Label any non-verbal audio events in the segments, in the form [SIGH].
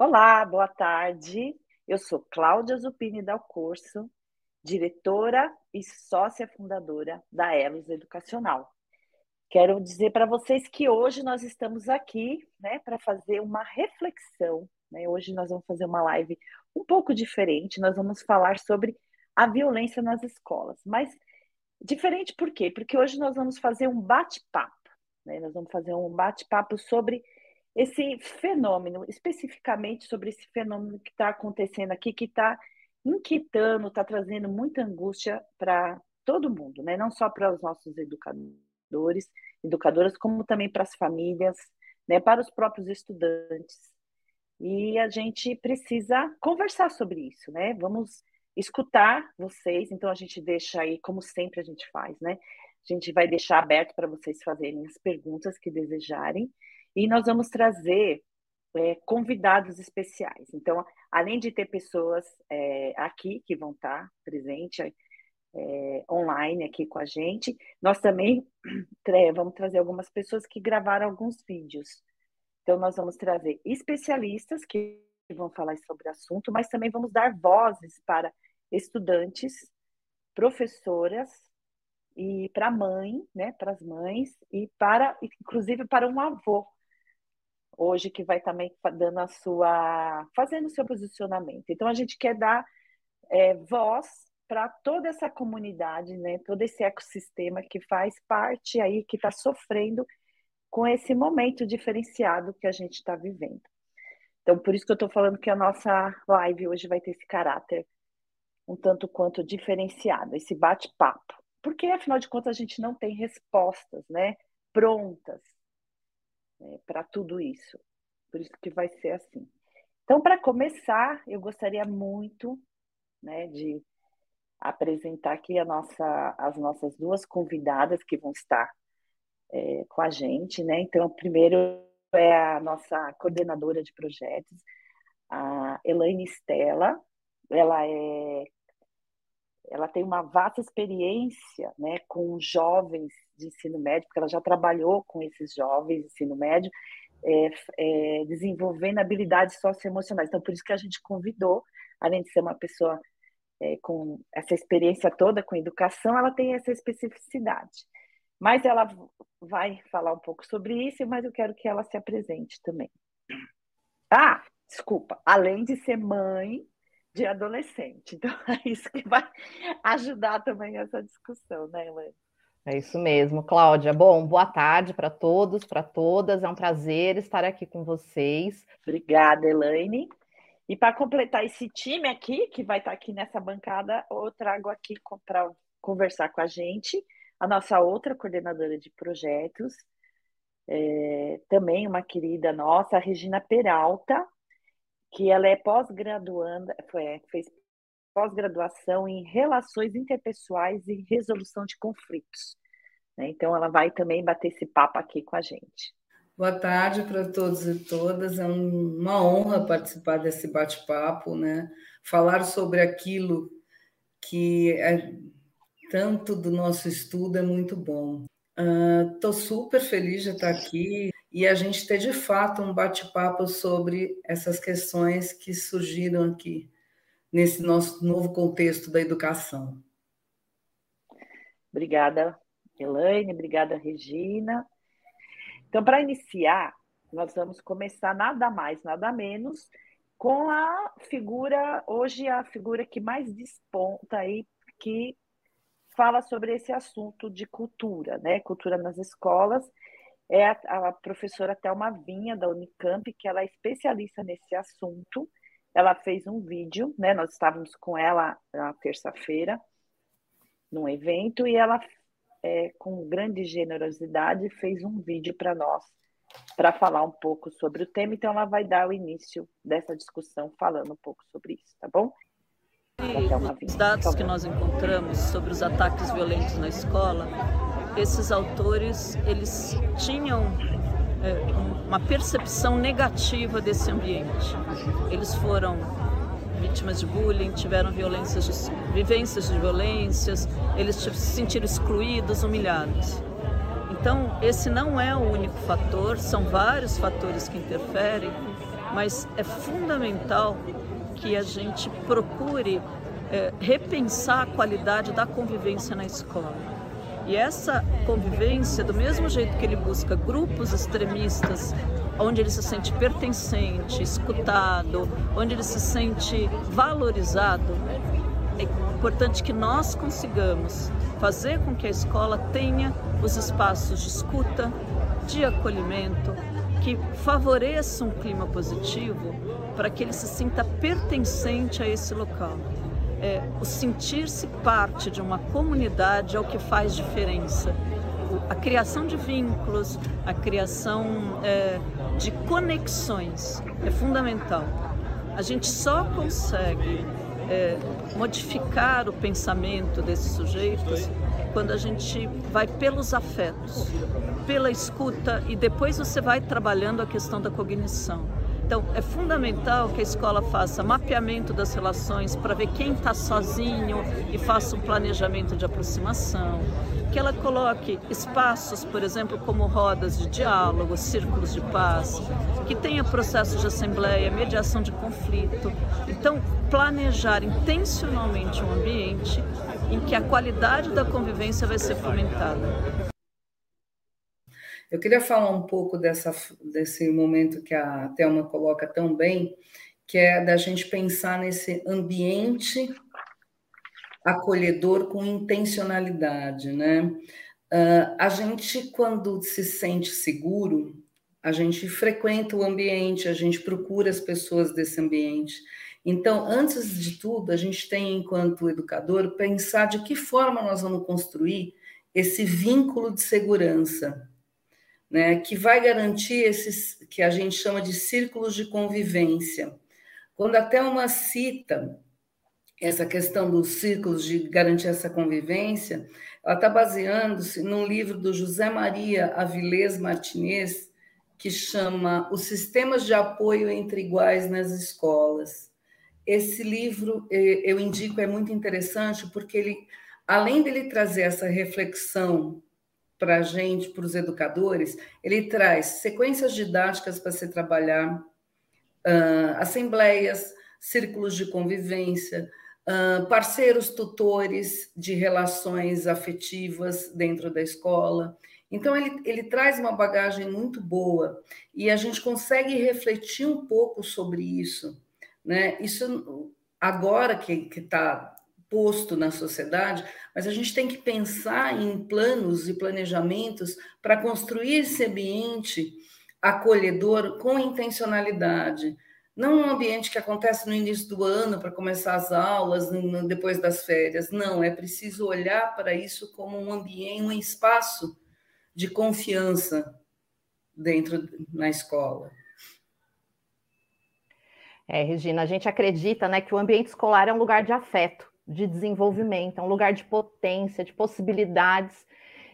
Olá, boa tarde. Eu sou Cláudia Zupini Dal Corso, diretora e sócia fundadora da Elos Educacional. Quero dizer para vocês que hoje nós estamos aqui né, para fazer uma reflexão. Né? Hoje nós vamos fazer uma live um pouco diferente. Nós vamos falar sobre a violência nas escolas. Mas diferente por quê? Porque hoje nós vamos fazer um bate-papo. Né? Nós vamos fazer um bate-papo sobre esse fenômeno, especificamente sobre esse fenômeno que está acontecendo aqui, que está inquietando, está trazendo muita angústia para todo mundo, né? não só para os nossos educadores educadoras, como também para as famílias, né, para os próprios estudantes. E a gente precisa conversar sobre isso, né? Vamos escutar vocês, então a gente deixa aí, como sempre a gente faz, né? A gente vai deixar aberto para vocês fazerem as perguntas que desejarem, e nós vamos trazer é, convidados especiais. Então, além de ter pessoas é, aqui que vão estar presentes, é, online aqui com a gente. Nós também [CLEARS THROAT] vamos trazer algumas pessoas que gravaram alguns vídeos. Então, nós vamos trazer especialistas que vão falar sobre o assunto, mas também vamos dar vozes para estudantes, professoras e para mãe, né, para as mães e para, inclusive, para um avô hoje que vai também dando a sua, fazendo o seu posicionamento. Então a gente quer dar é, voz para toda essa comunidade, né, todo esse ecossistema que faz parte aí, que está sofrendo com esse momento diferenciado que a gente está vivendo. Então, por isso que eu estou falando que a nossa live hoje vai ter esse caráter um tanto quanto diferenciado, esse bate-papo. Porque, afinal de contas, a gente não tem respostas né, prontas né, para tudo isso. Por isso que vai ser assim. Então, para começar, eu gostaria muito né, de apresentar aqui nossa, as nossas duas convidadas que vão estar é, com a gente, né? Então, primeiro é a nossa coordenadora de projetos, a Elaine Stella. Ela é ela tem uma vasta experiência né, com jovens de ensino médio, porque ela já trabalhou com esses jovens de ensino médio, é, é, desenvolvendo habilidades socioemocionais. Então, por isso que a gente convidou, além de ser uma pessoa é, com essa experiência toda com educação, ela tem essa especificidade. Mas ela vai falar um pouco sobre isso, mas eu quero que ela se apresente também. Ah, desculpa, além de ser mãe de adolescente. Então, [LAUGHS] é isso que vai ajudar também essa discussão, né, Helene? É isso mesmo, Cláudia. Bom, boa tarde para todos, para todas. É um prazer estar aqui com vocês. Obrigada, Elaine. E para completar esse time aqui, que vai estar tá aqui nessa bancada, eu trago aqui para conversar com a gente a nossa outra coordenadora de projetos, é, também uma querida nossa, a Regina Peralta, que ela é pós-graduanda, fez pós-graduação em relações interpessoais e resolução de conflitos. Né? Então, ela vai também bater esse papo aqui com a gente. Boa tarde para todos e todas. É uma honra participar desse bate-papo, né? Falar sobre aquilo que é tanto do nosso estudo é muito bom. Estou uh, super feliz de estar aqui e a gente ter de fato um bate-papo sobre essas questões que surgiram aqui nesse nosso novo contexto da educação. Obrigada, Elaine, obrigada, Regina. Então, para iniciar, nós vamos começar nada mais, nada menos com a figura, hoje a figura que mais desponta aí, que fala sobre esse assunto de cultura, né? Cultura nas escolas. É a, a professora Thelma Vinha, da Unicamp, que ela é especialista nesse assunto. Ela fez um vídeo, né? Nós estávamos com ela na terça-feira, num evento, e ela é, com grande generosidade, fez um vídeo para nós, para falar um pouco sobre o tema. Então, ela vai dar o início dessa discussão falando um pouco sobre isso, tá bom? Os dados que nós encontramos sobre os ataques violentos na escola, esses autores eles tinham uma percepção negativa desse ambiente. Eles foram vítimas de bullying, tiveram violências de, vivências de violências, eles se sentiram excluídos, humilhados. Então, esse não é o único fator, são vários fatores que interferem, mas é fundamental que a gente procure é, repensar a qualidade da convivência na escola. E essa convivência, do mesmo jeito que ele busca grupos extremistas, onde ele se sente pertencente, escutado, onde ele se sente valorizado, é importante que nós consigamos fazer com que a escola tenha os espaços de escuta, de acolhimento, que favoreçam um clima positivo para que ele se sinta pertencente a esse local é, o sentir-se parte de uma comunidade é o que faz diferença. a criação de vínculos, a criação é, de conexões é fundamental. A gente só consegue é, modificar o pensamento desses sujeitos quando a gente vai pelos afetos, pela escuta e depois você vai trabalhando a questão da cognição. Então, é fundamental que a escola faça mapeamento das relações para ver quem está sozinho e faça um planejamento de aproximação. Que ela coloque espaços, por exemplo, como rodas de diálogo, círculos de paz, que tenha processos de assembleia, mediação de conflito. Então, planejar intencionalmente um ambiente em que a qualidade da convivência vai ser fomentada. Eu queria falar um pouco dessa, desse momento que a Thelma coloca tão bem, que é da gente pensar nesse ambiente acolhedor com intencionalidade, né? Uh, a gente, quando se sente seguro, a gente frequenta o ambiente, a gente procura as pessoas desse ambiente. Então, antes de tudo, a gente tem, enquanto educador, pensar de que forma nós vamos construir esse vínculo de segurança né, que vai garantir esses que a gente chama de círculos de convivência. Quando até uma cita essa questão dos círculos de garantir essa convivência, ela está baseando-se num livro do José Maria Avilés Martinez, que chama Os Sistemas de Apoio entre Iguais nas Escolas. Esse livro eu indico é muito interessante porque ele, além dele trazer essa reflexão para a gente, para os educadores, ele traz sequências didáticas para se trabalhar, uh, assembleias, círculos de convivência, uh, parceiros tutores de relações afetivas dentro da escola. Então, ele, ele traz uma bagagem muito boa e a gente consegue refletir um pouco sobre isso. Né? Isso, agora que está posto na sociedade, mas a gente tem que pensar em planos e planejamentos para construir esse ambiente acolhedor com intencionalidade. Não um ambiente que acontece no início do ano para começar as aulas, depois das férias. Não, é preciso olhar para isso como um ambiente, um espaço de confiança dentro na escola. É, Regina, a gente acredita né, que o ambiente escolar é um lugar de afeto de desenvolvimento, é um lugar de potência, de possibilidades.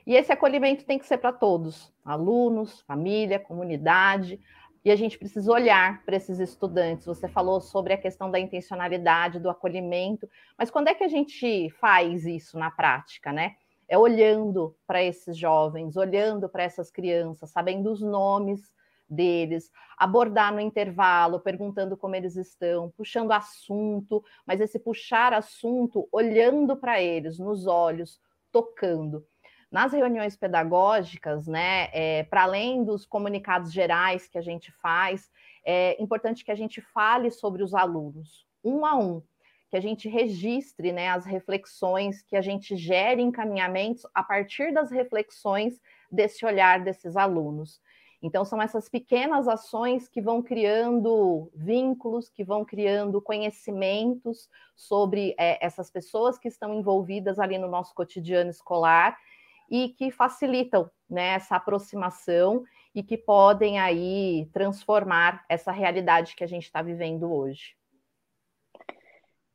E esse acolhimento tem que ser para todos, alunos, família, comunidade. E a gente precisa olhar para esses estudantes. Você falou sobre a questão da intencionalidade, do acolhimento, mas quando é que a gente faz isso na prática, né? É olhando para esses jovens, olhando para essas crianças, sabendo os nomes, deles, abordar no intervalo, perguntando como eles estão, puxando assunto, mas esse puxar assunto olhando para eles, nos olhos, tocando. Nas reuniões pedagógicas, né, é, para além dos comunicados gerais que a gente faz, é importante que a gente fale sobre os alunos, um a um, que a gente registre né, as reflexões, que a gente gere encaminhamentos a partir das reflexões desse olhar desses alunos. Então, são essas pequenas ações que vão criando vínculos, que vão criando conhecimentos sobre é, essas pessoas que estão envolvidas ali no nosso cotidiano escolar e que facilitam né, essa aproximação e que podem aí transformar essa realidade que a gente está vivendo hoje.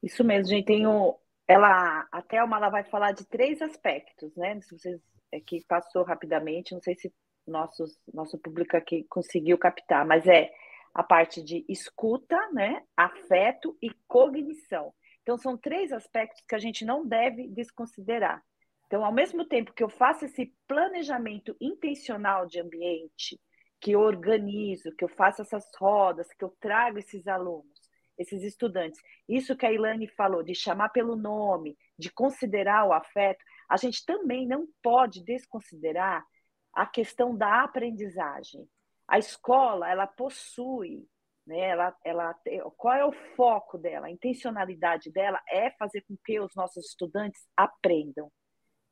Isso mesmo, gente. Tem o, ela, a Thelma ela vai falar de três aspectos, né? Se vocês é que passou rapidamente, não sei se nossos, nosso público aqui conseguiu captar, mas é a parte de escuta, né, afeto e cognição. Então, são três aspectos que a gente não deve desconsiderar. Então, ao mesmo tempo que eu faço esse planejamento intencional de ambiente, que eu organizo, que eu faço essas rodas, que eu trago esses alunos, esses estudantes. Isso que a Ilane falou, de chamar pelo nome, de considerar o afeto, a gente também não pode desconsiderar a questão da aprendizagem. A escola, ela possui, né, ela, ela, qual é o foco dela? A intencionalidade dela é fazer com que os nossos estudantes aprendam.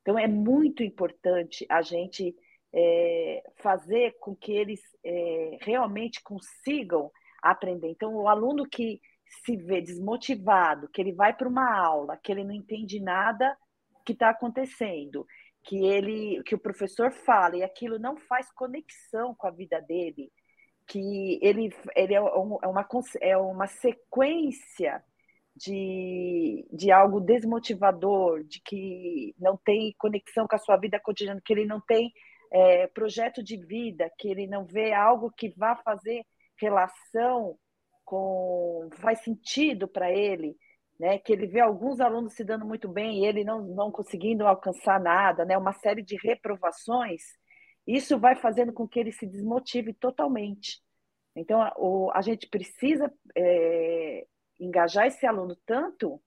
Então, é muito importante a gente é, fazer com que eles é, realmente consigam aprender. Então, o aluno que se vê desmotivado, que ele vai para uma aula, que ele não entende nada que está acontecendo, que ele, que o professor fala e aquilo não faz conexão com a vida dele, que ele, ele é, um, é uma, é uma sequência de, de algo desmotivador, de que não tem conexão com a sua vida cotidiana, que ele não tem é, projeto de vida, que ele não vê algo que vá fazer relação com. faz sentido para ele, né? que ele vê alguns alunos se dando muito bem e ele não, não conseguindo alcançar nada, né? uma série de reprovações, isso vai fazendo com que ele se desmotive totalmente. Então, a, o, a gente precisa é, engajar esse aluno tanto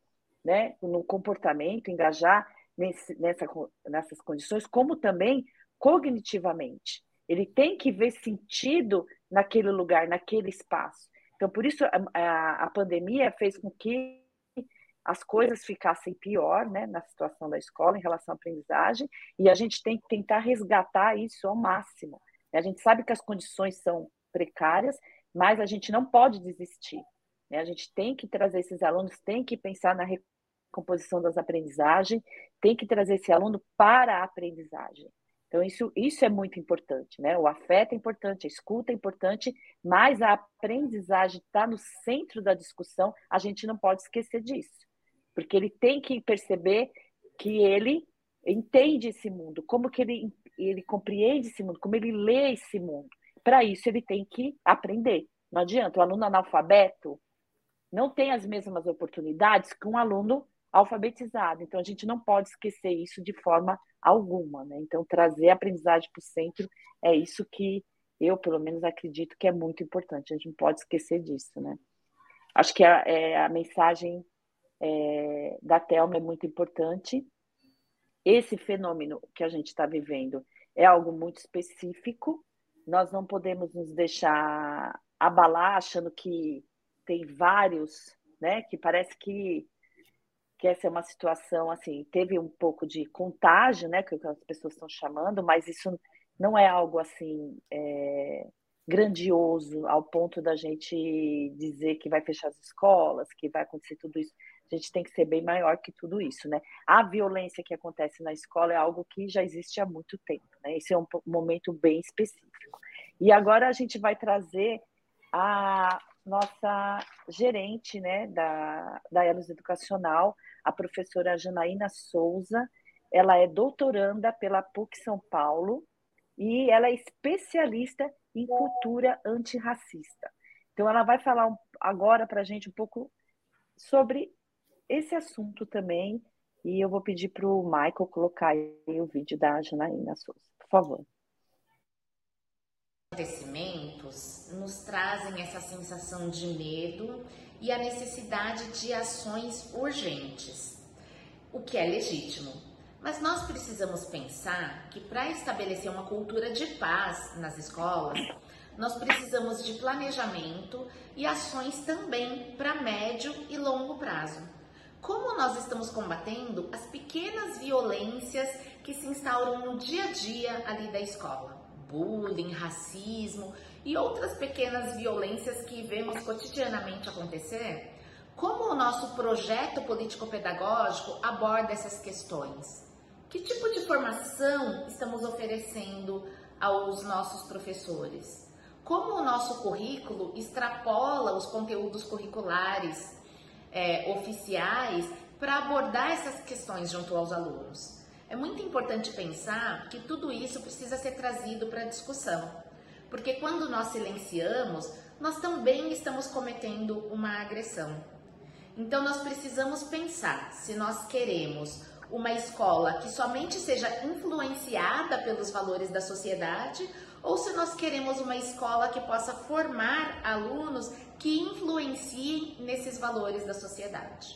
né, no comportamento, engajar nesse, nessa, nessas condições, como também cognitivamente. Ele tem que ver sentido naquele lugar, naquele espaço. Então, por isso, a, a, a pandemia fez com que as coisas ficassem pior né, na situação da escola em relação à aprendizagem, e a gente tem que tentar resgatar isso ao máximo. A gente sabe que as condições são precárias, mas a gente não pode desistir. Né? A gente tem que trazer esses alunos, tem que pensar na recomposição das aprendizagens, tem que trazer esse aluno para a aprendizagem. Então, isso, isso é muito importante, né? O afeto é importante, a escuta é importante, mas a aprendizagem está no centro da discussão, a gente não pode esquecer disso. Porque ele tem que perceber que ele entende esse mundo, como que ele, ele compreende esse mundo, como ele lê esse mundo. Para isso, ele tem que aprender. Não adianta, o aluno analfabeto não tem as mesmas oportunidades que um aluno alfabetizado. Então, a gente não pode esquecer isso de forma alguma. Né? Então, trazer a aprendizagem para o centro é isso que eu, pelo menos, acredito que é muito importante. A gente não pode esquecer disso. Né? Acho que a, é, a mensagem é, da Telma é muito importante. Esse fenômeno que a gente está vivendo é algo muito específico. Nós não podemos nos deixar abalar achando que tem vários, né? Que parece que que essa é uma situação assim, teve um pouco de contágio, né, que as pessoas estão chamando, mas isso não é algo assim é, grandioso ao ponto da gente dizer que vai fechar as escolas, que vai acontecer tudo isso. A gente tem que ser bem maior que tudo isso, né? A violência que acontece na escola é algo que já existe há muito tempo, né? Esse é um momento bem específico. E agora a gente vai trazer a nossa gerente, né, da, da Elos Educacional, a professora Janaína Souza. Ela é doutoranda pela PUC São Paulo e ela é especialista em cultura antirracista. Então, ela vai falar agora para a gente um pouco sobre esse assunto também. E eu vou pedir para o Michael colocar aí o vídeo da Janaína Souza, por favor. Acontecimentos nos trazem essa sensação de medo e a necessidade de ações urgentes, o que é legítimo. Mas nós precisamos pensar que para estabelecer uma cultura de paz nas escolas, nós precisamos de planejamento e ações também para médio e longo prazo. Como nós estamos combatendo as pequenas violências que se instauram no dia a dia ali da escola? Bullying, racismo, e outras pequenas violências que vemos cotidianamente acontecer, como o nosso projeto político-pedagógico aborda essas questões? Que tipo de formação estamos oferecendo aos nossos professores? Como o nosso currículo extrapola os conteúdos curriculares é, oficiais para abordar essas questões junto aos alunos? É muito importante pensar que tudo isso precisa ser trazido para a discussão porque quando nós silenciamos, nós também estamos cometendo uma agressão. Então nós precisamos pensar se nós queremos uma escola que somente seja influenciada pelos valores da sociedade ou se nós queremos uma escola que possa formar alunos que influenciem nesses valores da sociedade.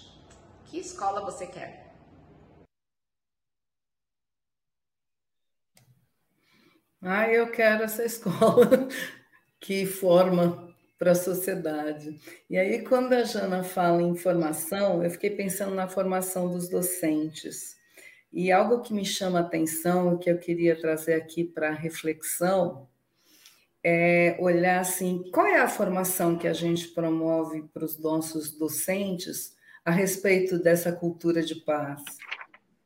Que escola você quer? Ah, eu quero essa [LAUGHS] escola que forma para a sociedade. E aí, quando a Jana fala em formação, eu fiquei pensando na formação dos docentes. E algo que me chama a atenção, que eu queria trazer aqui para reflexão, é olhar assim, qual é a formação que a gente promove para os nossos docentes a respeito dessa cultura de paz?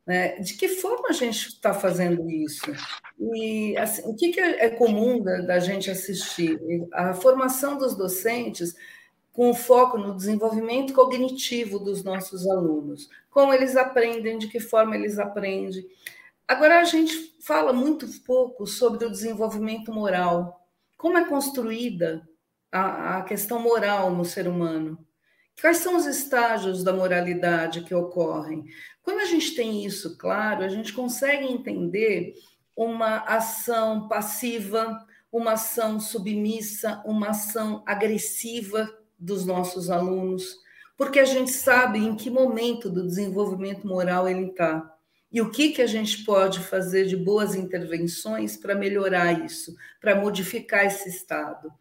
Né? De que forma a gente está fazendo isso? E assim, o que, que é comum da, da gente assistir? A formação dos docentes com foco no desenvolvimento cognitivo dos nossos alunos, como eles aprendem, de que forma eles aprendem. Agora, a gente fala muito pouco sobre o desenvolvimento moral, como é construída a, a questão moral no ser humano. Quais são os estágios da moralidade que ocorrem? Quando a gente tem isso claro, a gente consegue entender uma ação passiva, uma ação submissa, uma ação agressiva dos nossos alunos, porque a gente sabe em que momento do desenvolvimento moral ele está. E o que, que a gente pode fazer de boas intervenções para melhorar isso, para modificar esse estado.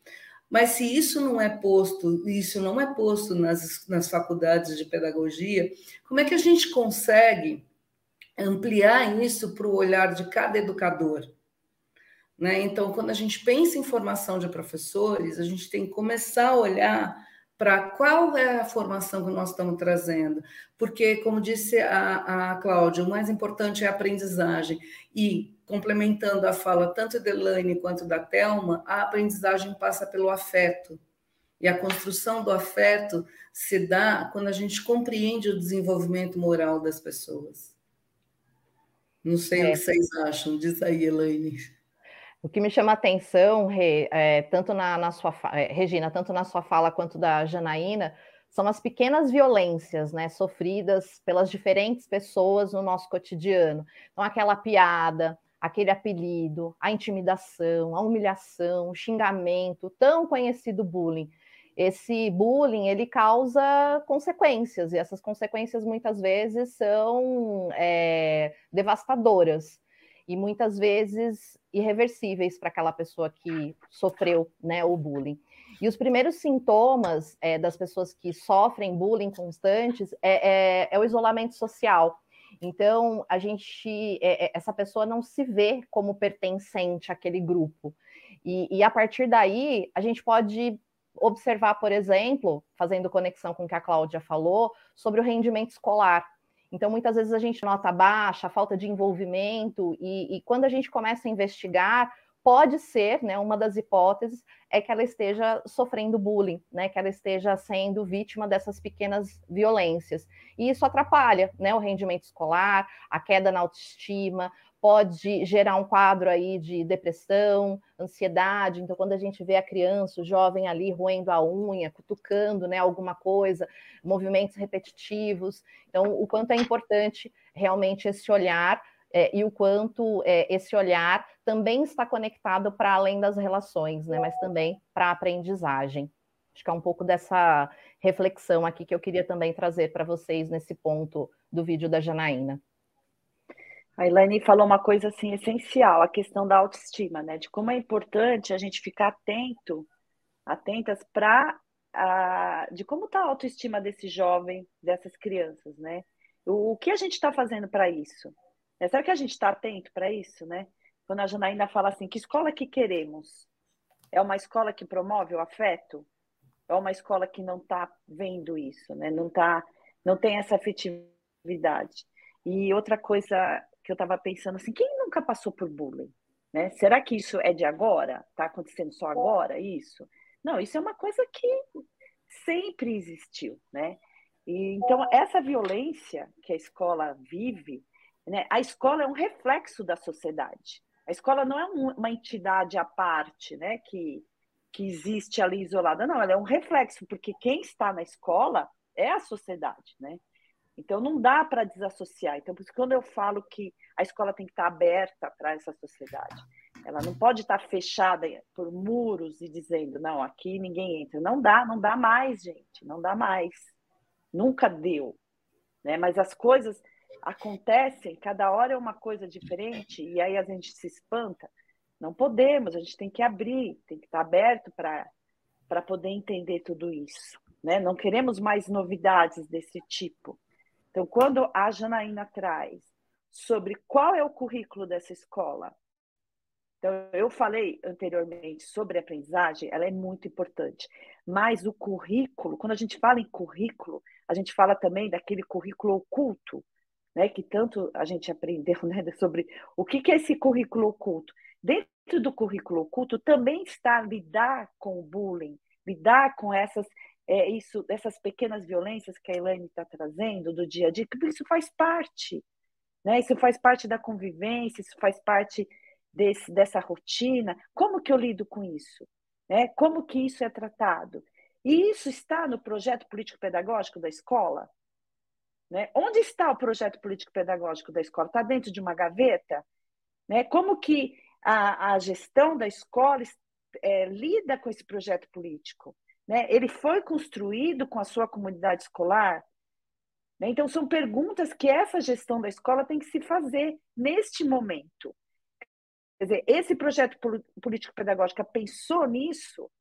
Mas se isso não é posto, isso não é posto nas, nas faculdades de pedagogia, como é que a gente consegue ampliar isso para o olhar de cada educador? Né? Então, quando a gente pensa em formação de professores, a gente tem que começar a olhar para qual é a formação que nós estamos trazendo. Porque, como disse a, a Cláudia, o mais importante é a aprendizagem. E, complementando a fala tanto da Elaine quanto da Thelma, a aprendizagem passa pelo afeto. E a construção do afeto se dá quando a gente compreende o desenvolvimento moral das pessoas. Não sei é. o que vocês acham, diz aí, Elaine. O que me chama atenção, Re, é, tanto na, na sua é, Regina, tanto na sua fala quanto da Janaína, são as pequenas violências, né, sofridas pelas diferentes pessoas no nosso cotidiano. Então, aquela piada, aquele apelido, a intimidação, a humilhação, o xingamento, tão conhecido bullying. Esse bullying ele causa consequências e essas consequências muitas vezes são é, devastadoras e muitas vezes irreversíveis para aquela pessoa que sofreu né, o bullying. E os primeiros sintomas é, das pessoas que sofrem bullying constantes é, é, é o isolamento social. Então, a gente, é, é, essa pessoa não se vê como pertencente àquele grupo. E, e, a partir daí, a gente pode observar, por exemplo, fazendo conexão com o que a Cláudia falou, sobre o rendimento escolar. Então, muitas vezes a gente nota baixa, falta de envolvimento, e, e, quando a gente começa a investigar, pode ser, né, uma das hipóteses é que ela esteja sofrendo bullying, né, que ela esteja sendo vítima dessas pequenas violências. E isso atrapalha, né, o rendimento escolar, a queda na autoestima, pode gerar um quadro aí de depressão, ansiedade. Então, quando a gente vê a criança, o jovem ali roendo a unha, cutucando né, alguma coisa, movimentos repetitivos. Então, o quanto é importante realmente esse olhar é, e o quanto é, esse olhar também está conectado para além das relações, né, mas também para a aprendizagem. Acho que é um pouco dessa reflexão aqui que eu queria também trazer para vocês nesse ponto do vídeo da Janaína. A Elaine falou uma coisa assim essencial, a questão da autoestima, né? De como é importante a gente ficar atento, atentas para de como está a autoestima desse jovem, dessas crianças, né? O, o que a gente está fazendo para isso? É, será que a gente está atento para isso, né? Quando a Janaína fala assim, que escola que queremos? É uma escola que promove o afeto? É uma escola que não está vendo isso, né? Não tá, não tem essa afetividade. E outra coisa que eu estava pensando assim, quem nunca passou por bullying? Né? Será que isso é de agora? Está acontecendo só agora isso? Não, isso é uma coisa que sempre existiu, né? E, então, essa violência que a escola vive, né? a escola é um reflexo da sociedade. A escola não é uma entidade à parte, né? Que, que existe ali isolada. Não, ela é um reflexo, porque quem está na escola é a sociedade, né? Então, não dá para desassociar. Então, por isso, quando eu falo que a escola tem que estar aberta para essa sociedade, Ela não pode estar fechada por muros e dizendo, não, aqui ninguém entra. Não dá, não dá mais, gente, não dá mais. Nunca deu. Né? Mas as coisas acontecem, cada hora é uma coisa diferente, e aí a gente se espanta. Não podemos, a gente tem que abrir, tem que estar aberto para poder entender tudo isso. Né? Não queremos mais novidades desse tipo. Então, quando a Janaína traz sobre qual é o currículo dessa escola, então, eu falei anteriormente sobre a aprendizagem, ela é muito importante. Mas o currículo, quando a gente fala em currículo, a gente fala também daquele currículo oculto, né, que tanto a gente aprendeu [LAUGHS] né, sobre o que, que é esse currículo oculto. Dentro do currículo oculto também está lidar com o bullying, lidar com essas é, isso, essas pequenas violências que a Elaine está trazendo do dia a dia, que isso faz parte, né? Isso faz parte da convivência, isso faz parte desse, dessa rotina. Como que eu lido com isso? Né? Como que isso é tratado? E isso está no projeto político-pedagógico da escola? Né? Onde está o projeto político-pedagógico da escola? Está dentro de uma gaveta? Né? Como que a, a gestão da escola é, lida com esse projeto político? Né? Ele foi construído com a sua comunidade escolar? Né? Então, são perguntas que essa gestão da escola tem que se fazer neste momento. Quer dizer, esse projeto político-pedagógico pensou nisso?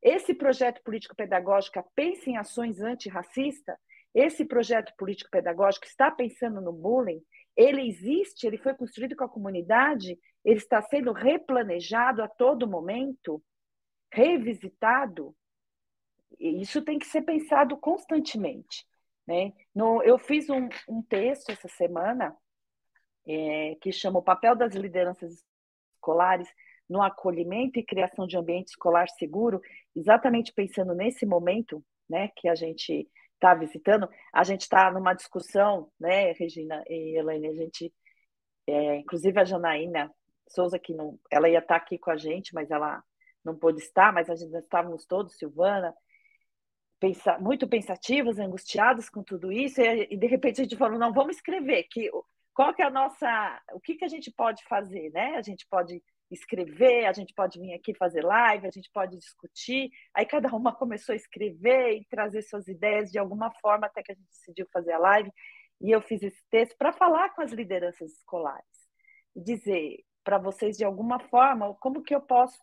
Esse projeto político-pedagógico pensa em ações antirracistas? Esse projeto político-pedagógico está pensando no bullying? Ele existe? Ele foi construído com a comunidade? Ele está sendo replanejado a todo momento? Revisitado? Isso tem que ser pensado constantemente. Né? No, eu fiz um, um texto essa semana é, que chama O Papel das Lideranças Escolares no Acolhimento e Criação de Ambiente Escolar Seguro, exatamente pensando nesse momento né, que a gente está visitando. A gente está numa discussão, né, Regina e Elaine, a gente, é, inclusive a Janaína Souza, que não, ela ia estar tá aqui com a gente, mas ela não pôde estar, mas a gente estávamos todos, Silvana, pensa, muito pensativos, angustiados com tudo isso, e, e, de repente a gente falou, não, vamos escrever, que, qual que é a nossa, o que, que a gente pode fazer, né? A gente pode escrever, a gente pode vir aqui fazer live, a gente pode discutir, aí cada uma começou a escrever e trazer suas ideias de alguma forma, até que a gente decidiu fazer a live, e eu fiz esse texto para falar com as lideranças escolares, e dizer para vocês de alguma forma como que eu posso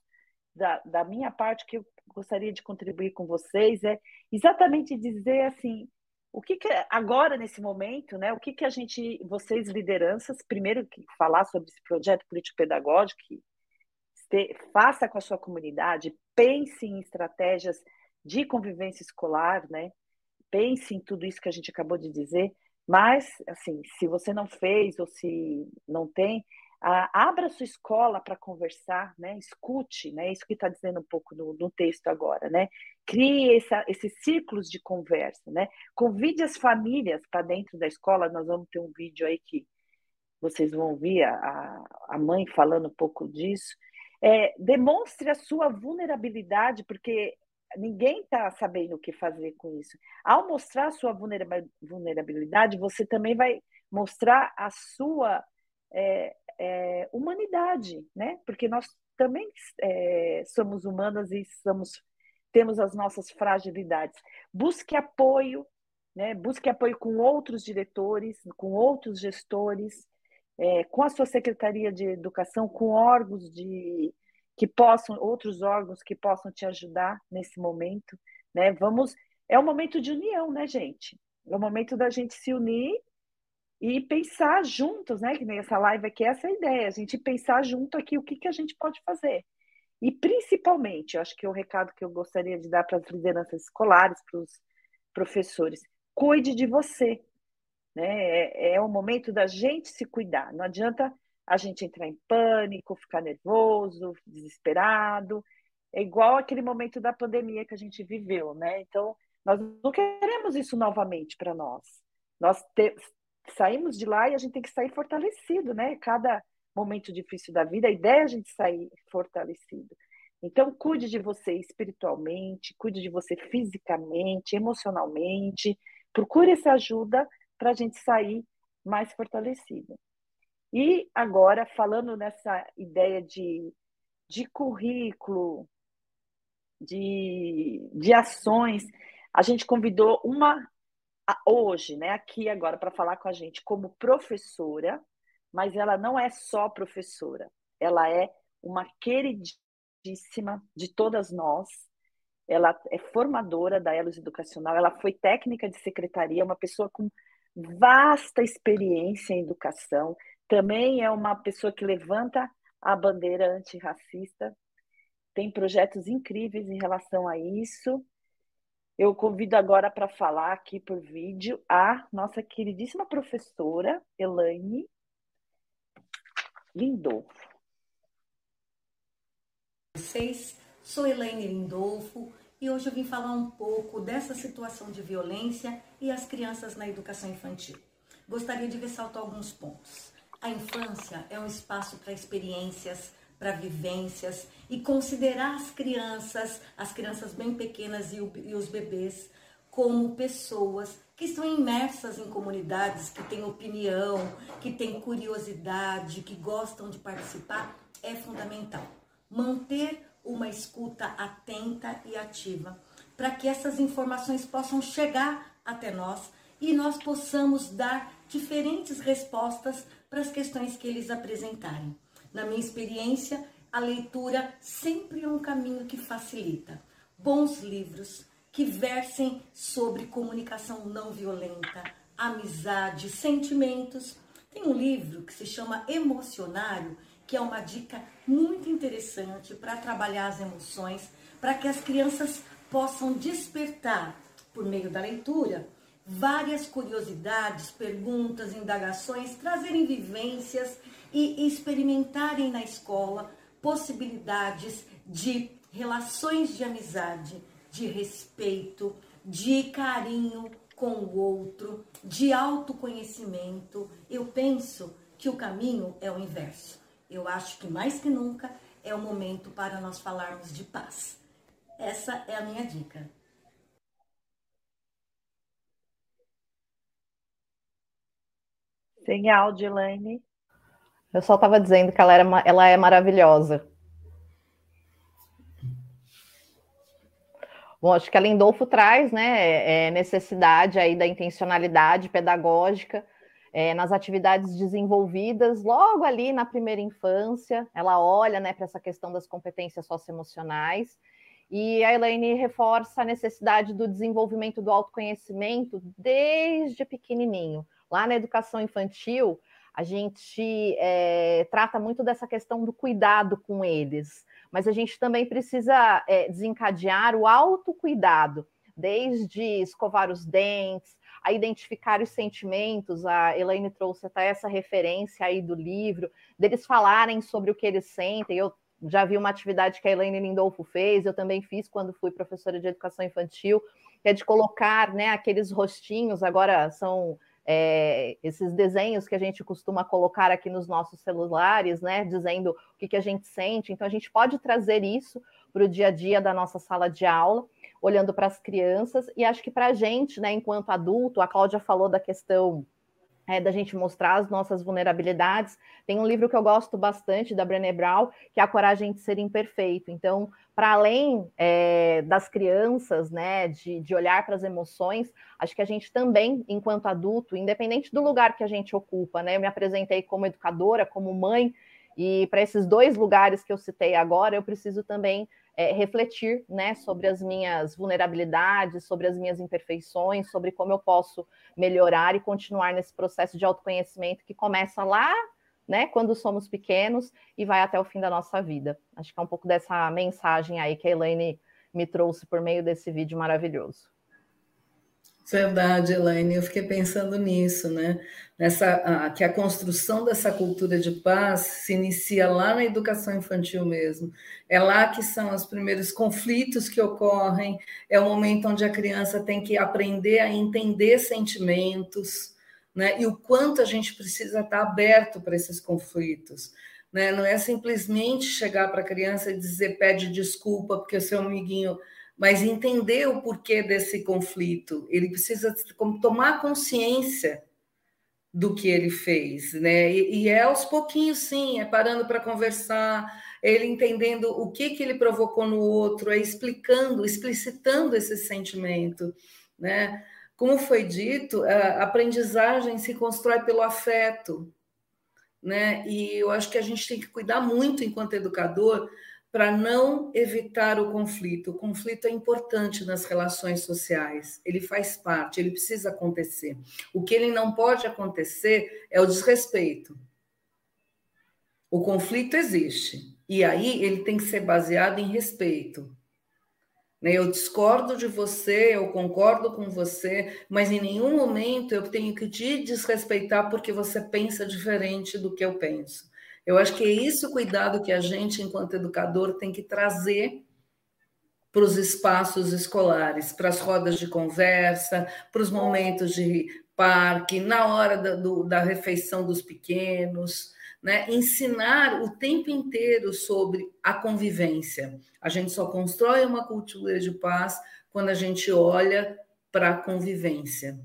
da, da minha parte que eu gostaria de contribuir com vocês é exatamente dizer assim, o que, que agora nesse momento, né, o que que a gente, vocês lideranças, primeiro falar sobre esse projeto político pedagógico que faça com a sua comunidade, pense em estratégias de convivência escolar, né? Pense em tudo isso que a gente acabou de dizer, mas assim, se você não fez ou se não tem, ah, abra sua escola para conversar, né? escute, né? isso que está dizendo um pouco no, no, texto agora, né? crie essa, esses círculos de conversa, né? convide as famílias para dentro da escola, nós vamos ter um vídeo aí que vocês vão ouvir a, a mãe falando um pouco disso, é, demonstre a sua vulnerabilidade, porque ninguém está sabendo o que fazer com isso. Ao mostrar a sua vulnerabilidade, você também vai mostrar a sua é, é, humanidade, né? Porque nós também é, somos humanas e somos, temos as nossas fragilidades. Busque apoio, né? Busque apoio com outros diretores, com outros gestores, é, com a sua secretaria de educação, com órgãos de que possam, outros órgãos que possam te ajudar nesse momento, né? Vamos, é um momento de união, né, gente? É o momento da gente se unir e pensar juntos, né? Que nem essa live aqui, essa é ideia, a gente pensar junto aqui o que, que a gente pode fazer. E principalmente, eu acho que o recado que eu gostaria de dar para as lideranças escolares, para os professores, cuide de você. Né? É, é o momento da gente se cuidar. Não adianta a gente entrar em pânico, ficar nervoso, desesperado. É igual aquele momento da pandemia que a gente viveu, né? Então, nós não queremos isso novamente para nós. Nós te, saímos de lá e a gente tem que sair fortalecido, né? Cada momento difícil da vida, a ideia é a gente sair fortalecido. Então, cuide de você espiritualmente, cuide de você fisicamente, emocionalmente, procure essa ajuda para a gente sair mais fortalecido. E agora, falando nessa ideia de de currículo, de, de ações. A gente convidou uma hoje, né, aqui agora, para falar com a gente como professora, mas ela não é só professora, ela é uma queridíssima de todas nós. Ela é formadora da Elos Educacional, ela foi técnica de secretaria, uma pessoa com vasta experiência em educação, também é uma pessoa que levanta a bandeira antirracista, tem projetos incríveis em relação a isso. Eu convido agora para falar aqui por vídeo a nossa queridíssima professora Elaine Lindolfo. Vocês, sou Elaine Lindolfo e hoje eu vim falar um pouco dessa situação de violência e as crianças na educação infantil. Gostaria de ressaltar alguns pontos. A infância é um espaço para experiências, para vivências e considerar as crianças, as crianças bem pequenas e, o, e os bebês, como pessoas que estão imersas em comunidades, que têm opinião, que têm curiosidade, que gostam de participar, é fundamental. Manter uma escuta atenta e ativa para que essas informações possam chegar até nós e nós possamos dar diferentes respostas para as questões que eles apresentarem. Na minha experiência, a leitura sempre é um caminho que facilita. Bons livros que versem sobre comunicação não violenta, amizade, sentimentos. Tem um livro que se chama Emocionário, que é uma dica muito interessante para trabalhar as emoções, para que as crianças possam despertar, por meio da leitura, várias curiosidades, perguntas, indagações, trazerem vivências e experimentarem na escola possibilidades de relações de amizade, de respeito, de carinho com o outro, de autoconhecimento. Eu penso que o caminho é o inverso. Eu acho que mais que nunca é o momento para nós falarmos de paz. Essa é a minha dica. Sem áudio, Elaine. Eu só estava dizendo que ela, era, ela é maravilhosa. Bom, acho que a Lindolfo traz né, é, necessidade aí da intencionalidade pedagógica é, nas atividades desenvolvidas logo ali na primeira infância. Ela olha né, para essa questão das competências socioemocionais e a Elaine reforça a necessidade do desenvolvimento do autoconhecimento desde pequenininho. Lá na educação infantil, a gente é, trata muito dessa questão do cuidado com eles, mas a gente também precisa é, desencadear o autocuidado, desde escovar os dentes, a identificar os sentimentos. A Elaine trouxe até essa referência aí do livro, deles falarem sobre o que eles sentem. Eu já vi uma atividade que a Elaine Lindolfo fez, eu também fiz quando fui professora de educação infantil, que é de colocar né, aqueles rostinhos, agora são é, esses desenhos que a gente costuma colocar aqui nos nossos celulares, né, dizendo o que, que a gente sente. Então, a gente pode trazer isso para o dia a dia da nossa sala de aula, olhando para as crianças, e acho que para a gente, né, enquanto adulto, a Cláudia falou da questão é, da gente mostrar as nossas vulnerabilidades. Tem um livro que eu gosto bastante, da Brené Brown, que é A Coragem de Ser Imperfeito. Então, para além é, das crianças, né, de, de olhar para as emoções, acho que a gente também, enquanto adulto, independente do lugar que a gente ocupa, né, eu me apresentei como educadora, como mãe, e para esses dois lugares que eu citei agora, eu preciso também é, refletir né, sobre as minhas vulnerabilidades, sobre as minhas imperfeições, sobre como eu posso melhorar e continuar nesse processo de autoconhecimento que começa lá, né, quando somos pequenos e vai até o fim da nossa vida. Acho que é um pouco dessa mensagem aí que a Elaine me trouxe por meio desse vídeo maravilhoso. Verdade, Elaine, eu fiquei pensando nisso, né? Nessa, que a construção dessa cultura de paz se inicia lá na educação infantil mesmo. É lá que são os primeiros conflitos que ocorrem, é o momento onde a criança tem que aprender a entender sentimentos, né? E o quanto a gente precisa estar aberto para esses conflitos. Né? Não é simplesmente chegar para a criança e dizer pede desculpa porque o seu amiguinho mas entender o porquê desse conflito. Ele precisa tomar consciência do que ele fez, né? E, e é aos pouquinhos, sim, é parando para conversar, ele entendendo o que, que ele provocou no outro, é explicando, explicitando esse sentimento, né? Como foi dito, a aprendizagem se constrói pelo afeto, né? E eu acho que a gente tem que cuidar muito enquanto educador para não evitar o conflito. O conflito é importante nas relações sociais, ele faz parte, ele precisa acontecer. O que ele não pode acontecer é o desrespeito. O conflito existe, e aí ele tem que ser baseado em respeito. Né? Eu discordo de você, eu concordo com você, mas em nenhum momento eu tenho que te desrespeitar porque você pensa diferente do que eu penso. Eu acho que é esse o cuidado que a gente, enquanto educador, tem que trazer para os espaços escolares, para as rodas de conversa, para os momentos de parque, na hora da, do, da refeição dos pequenos né, ensinar o tempo inteiro sobre a convivência. A gente só constrói uma cultura de paz quando a gente olha para a convivência.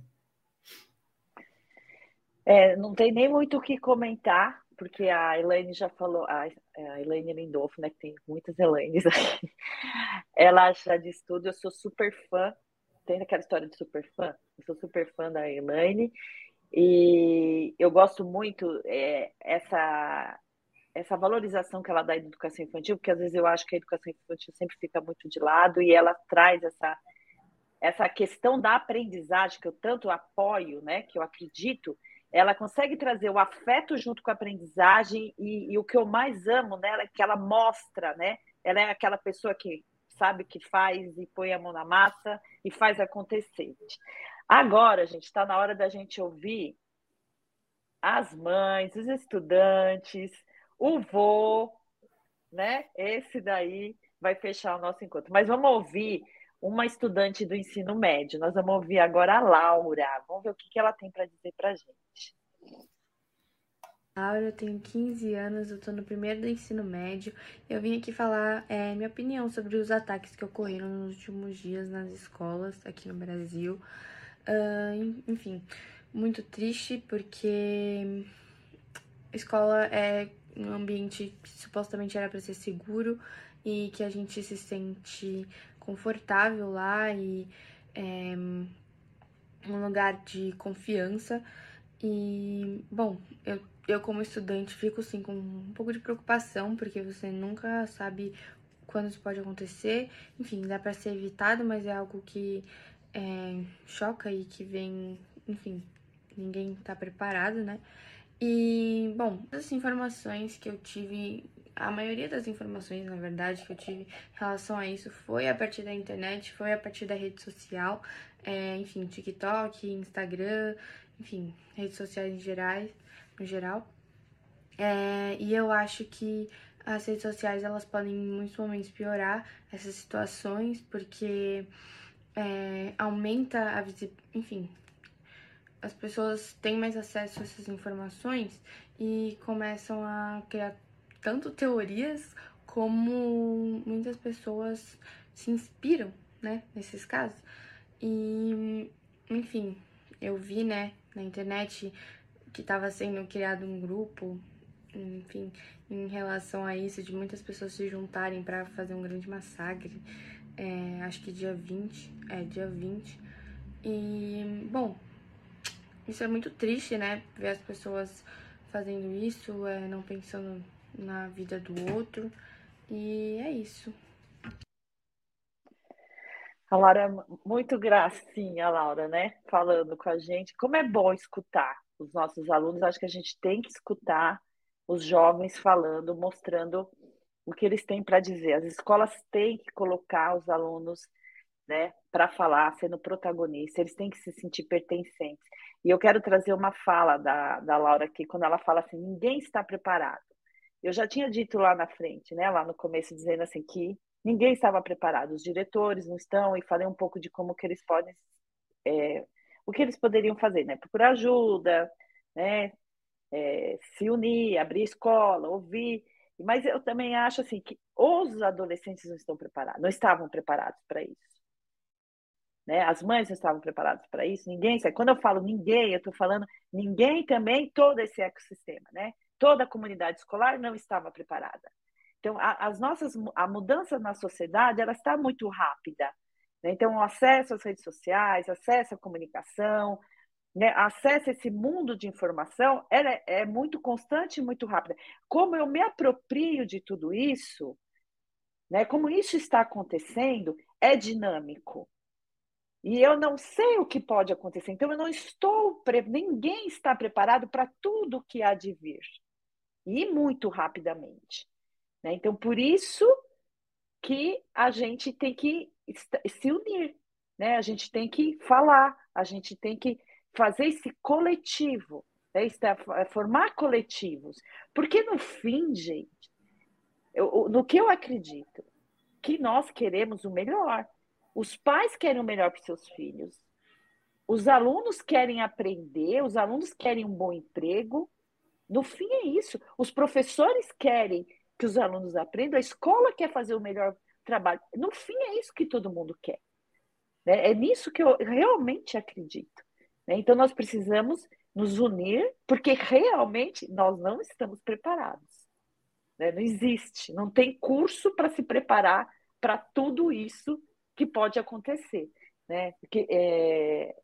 É, não tem nem muito o que comentar, porque a Elaine já falou, a, a Elaine Lindolfo, né, que tem muitas Elaines aqui, [LAUGHS] ela já disse tudo, eu sou super fã, tem aquela história de super fã, eu sou super fã da Elaine, e eu gosto muito é, essa essa valorização que ela dá da educação infantil, porque às vezes eu acho que a educação infantil sempre fica muito de lado e ela traz essa essa questão da aprendizagem que eu tanto apoio, né, que eu acredito, ela consegue trazer o afeto junto com a aprendizagem e, e o que eu mais amo nela é que ela mostra, né? Ela é aquela pessoa que sabe que faz e põe a mão na massa e faz acontecer. Agora, gente, está na hora da gente ouvir as mães, os estudantes, o vô, né? Esse daí vai fechar o nosso encontro. Mas vamos ouvir uma estudante do ensino médio. Nós vamos ouvir agora a Laura. Vamos ver o que ela tem para dizer para a gente. Laura, eu tenho 15 anos, eu estou no primeiro do ensino médio. Eu vim aqui falar é, minha opinião sobre os ataques que ocorreram nos últimos dias nas escolas aqui no Brasil. Uh, enfim, muito triste porque a escola é um ambiente que supostamente era para ser seguro e que a gente se sente confortável lá e é um lugar de confiança. E, bom, eu, eu como estudante fico assim com um pouco de preocupação, porque você nunca sabe quando isso pode acontecer. Enfim, dá para ser evitado, mas é algo que é, choca e que vem, enfim, ninguém tá preparado, né? E, bom, as informações que eu tive, a maioria das informações, na verdade, que eu tive em relação a isso foi a partir da internet, foi a partir da rede social, é, enfim, TikTok, Instagram, enfim, redes sociais em geral, no geral. É, e eu acho que as redes sociais, elas podem em muitos momentos piorar essas situações, porque é, aumenta a visibilidade, enfim, as pessoas têm mais acesso a essas informações e começam a criar tanto teorias como muitas pessoas se inspiram, né, nesses casos. E, enfim, eu vi, né, na internet que estava sendo criado um grupo, enfim, em relação a isso, de muitas pessoas se juntarem para fazer um grande massacre é, acho que dia 20, é, dia 20. E, bom, isso é muito triste, né? Ver as pessoas fazendo isso, é, não pensando na vida do outro. E é isso. A Laura, muito gracinha, Laura, né? Falando com a gente. Como é bom escutar os nossos alunos. Acho que a gente tem que escutar os jovens falando, mostrando o que eles têm para dizer. As escolas têm que colocar os alunos né, para falar, sendo protagonistas, eles têm que se sentir pertencentes. E eu quero trazer uma fala da, da Laura aqui, quando ela fala assim: ninguém está preparado. Eu já tinha dito lá na frente, né, lá no começo, dizendo assim que ninguém estava preparado, os diretores não estão, e falei um pouco de como que eles podem, é, o que eles poderiam fazer, né, procurar ajuda, né, é, se unir, abrir escola, ouvir, mas eu também acho assim que os adolescentes não estão preparados, não estavam preparados para isso. Né? As mães não estavam preparadas para isso, ninguém. Quando eu falo ninguém, eu estou falando ninguém também, todo esse ecossistema, né? Toda a comunidade escolar não estava preparada. Então, a, as nossas, a mudança na sociedade, ela está muito rápida. Né? Então, o acesso às redes sociais, acesso à comunicação, né, acesso a esse mundo de informação é, é muito constante e muito rápida. Como eu me aproprio de tudo isso, né, como isso está acontecendo, é dinâmico. E eu não sei o que pode acontecer. Então, eu não estou. Ninguém está preparado para tudo que há de vir. E muito rapidamente. Né? Então, por isso que a gente tem que se unir. Né? A gente tem que falar, a gente tem que fazer esse coletivo, né? É formar coletivos. Porque no fim, gente, eu, no que eu acredito, que nós queremos o melhor. Os pais querem o melhor para seus filhos. Os alunos querem aprender, os alunos querem um bom emprego. No fim é isso. Os professores querem que os alunos aprendam, a escola quer fazer o melhor trabalho. No fim é isso que todo mundo quer. Né? É nisso que eu realmente acredito. Né? Então nós precisamos nos unir, porque realmente nós não estamos preparados. Né? Não existe, não tem curso para se preparar para tudo isso que pode acontecer. Né? Que, é...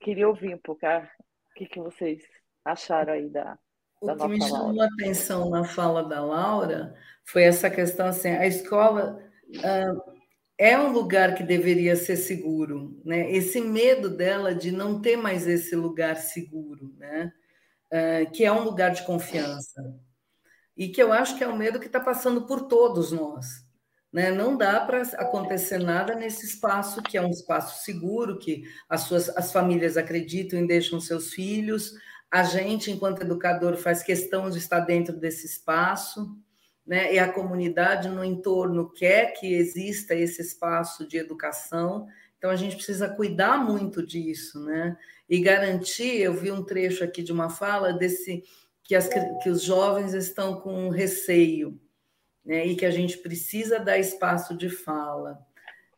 Queria ouvir um pouco ah, o que, que vocês acharam aí da, o que me chamou a atenção na fala da Laura foi essa questão assim, a escola uh, é um lugar que deveria ser seguro, né? Esse medo dela de não ter mais esse lugar seguro, né? Uh, que é um lugar de confiança e que eu acho que é um medo que está passando por todos nós, né? Não dá para acontecer nada nesse espaço que é um espaço seguro, que as suas as famílias acreditam e deixam seus filhos. A gente, enquanto educador, faz questão de estar dentro desse espaço, né? E a comunidade no entorno quer que exista esse espaço de educação. Então a gente precisa cuidar muito disso, né? E garantir. Eu vi um trecho aqui de uma fala desse que, as, que os jovens estão com receio né, e que a gente precisa dar espaço de fala.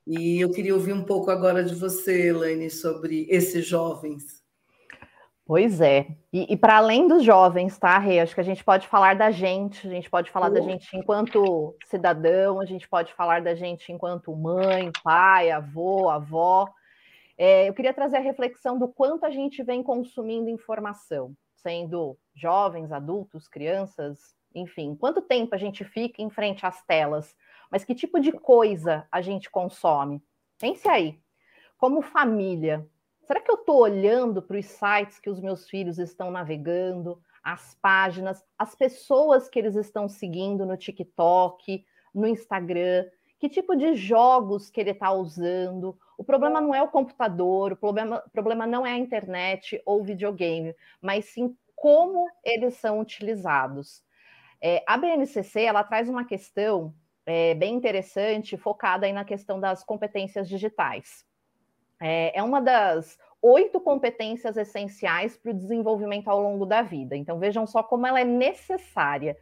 E eu queria ouvir um pouco agora de você, Elaine, sobre esses jovens. Pois é. E, e para além dos jovens, tá, Rê? Acho que a gente pode falar da gente, a gente pode falar da gente enquanto cidadão, a gente pode falar da gente enquanto mãe, pai, avô, avó. É, eu queria trazer a reflexão do quanto a gente vem consumindo informação, sendo jovens, adultos, crianças, enfim, quanto tempo a gente fica em frente às telas, mas que tipo de coisa a gente consome? Pense aí, como família, será que eu estou olhando para os sites que os meus filhos estão navegando, as páginas, as pessoas que eles estão seguindo no TikTok, no Instagram? Que tipo de jogos que ele está usando? O problema não é o computador, o problema, problema não é a internet ou videogame, mas sim como eles são utilizados. É, a BNCC ela traz uma questão é, bem interessante, focada aí na questão das competências digitais. É, é uma das oito competências essenciais para o desenvolvimento ao longo da vida. Então vejam só como ela é necessária.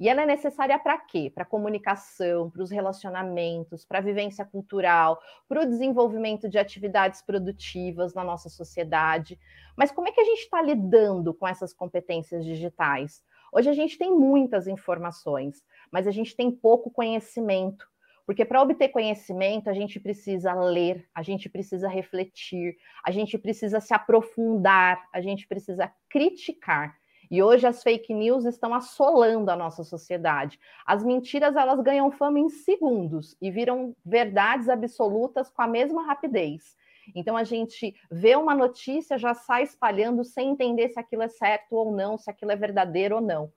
E ela é necessária para quê? Para comunicação, para os relacionamentos, para a vivência cultural, para o desenvolvimento de atividades produtivas na nossa sociedade. Mas como é que a gente está lidando com essas competências digitais? Hoje a gente tem muitas informações, mas a gente tem pouco conhecimento. Porque para obter conhecimento, a gente precisa ler, a gente precisa refletir, a gente precisa se aprofundar, a gente precisa criticar. E hoje as fake news estão assolando a nossa sociedade. As mentiras elas ganham fama em segundos e viram verdades absolutas com a mesma rapidez. Então a gente vê uma notícia, já sai espalhando sem entender se aquilo é certo ou não, se aquilo é verdadeiro ou não.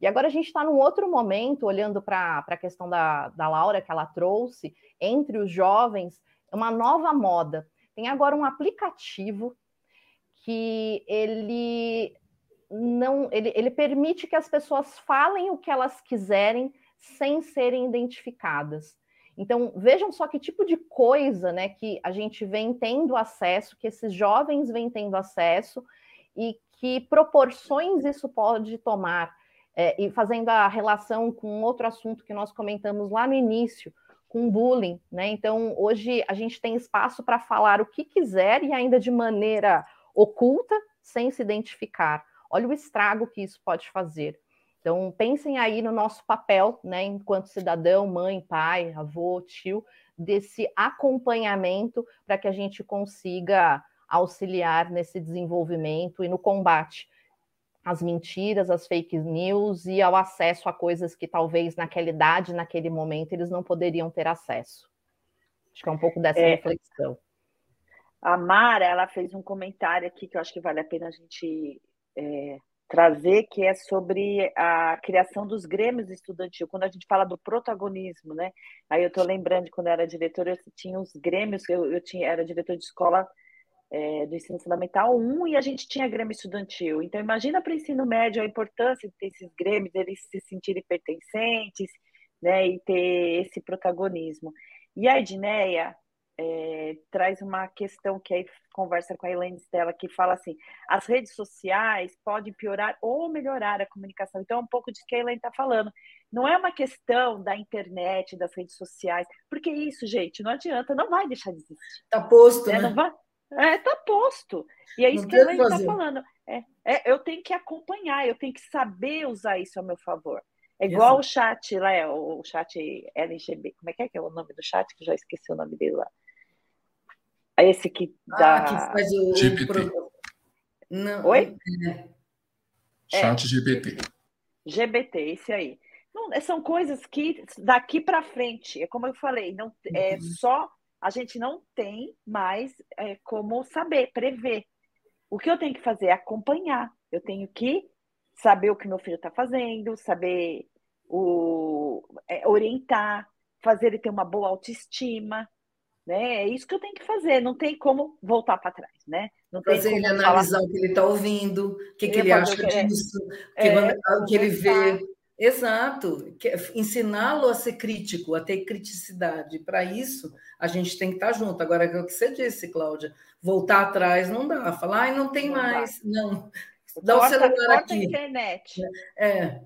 E agora a gente está num outro momento, olhando para a questão da, da Laura que ela trouxe, entre os jovens, uma nova moda. Tem agora um aplicativo que ele não ele, ele permite que as pessoas falem o que elas quiserem sem serem identificadas. Então, vejam só que tipo de coisa né, que a gente vem tendo acesso, que esses jovens vêm tendo acesso, e que proporções isso pode tomar. É, e fazendo a relação com outro assunto que nós comentamos lá no início, com bullying, né? Então, hoje a gente tem espaço para falar o que quiser e ainda de maneira oculta, sem se identificar. Olha o estrago que isso pode fazer. Então, pensem aí no nosso papel, né, enquanto cidadão, mãe, pai, avô, tio, desse acompanhamento para que a gente consiga auxiliar nesse desenvolvimento e no combate às mentiras, às fake news e ao acesso a coisas que talvez naquela idade, naquele momento, eles não poderiam ter acesso. Acho que é um pouco dessa é, reflexão. A Mara, ela fez um comentário aqui que eu acho que vale a pena a gente é, trazer, que é sobre a criação dos grêmios estudantil. Quando a gente fala do protagonismo, né? Aí eu estou lembrando de quando eu era diretora, eu tinha os grêmios, eu, eu tinha, era diretor de escola é, do ensino fundamental 1 e a gente tinha grêmio estudantil. Então, imagina para o ensino médio a importância de ter esses grêmios, eles se sentirem pertencentes, né? E ter esse protagonismo. E a Edneia, é, traz uma questão que aí conversa com a Elaine Stella, que fala assim: as redes sociais podem piorar ou melhorar a comunicação. Então, é um pouco disso que a Elaine está falando. Não é uma questão da internet, das redes sociais, porque isso, gente, não adianta, não vai deixar de existir. Está posto, é, né? Não vai... É, tá posto. E é isso não que a está falando. É, é, eu tenho que acompanhar, eu tenho que saber usar isso a meu favor. É igual Exato. o chat lá, é o chat LGB. Como é que é, que é o nome do chat? Que eu já esqueci o nome dele lá. Esse que dá. Ah, que faz o. GPT. Não, Oi? É. Chat GPT. GBT, esse aí. Não, são coisas que daqui para frente, é como eu falei, não é uhum. só a gente não tem mais é, como saber, prever. O que eu tenho que fazer é acompanhar. Eu tenho que saber o que meu filho está fazendo, saber o, é, orientar, fazer ele ter uma boa autoestima, né? É isso que eu tenho que fazer, não tem como voltar para trás, né? Não fazer ele analisar falar... o que ele está ouvindo, o que, que ele acha que disso, é, que, o que ele vê. Exato, ensiná-lo a ser crítico, a ter criticidade. Para isso, a gente tem que estar tá junto. Agora, é o que você disse, Cláudia, voltar atrás não dá. Falar, ai, não tem não mais. Dá. Não. Dá corta, o celular aqui. a internet. É.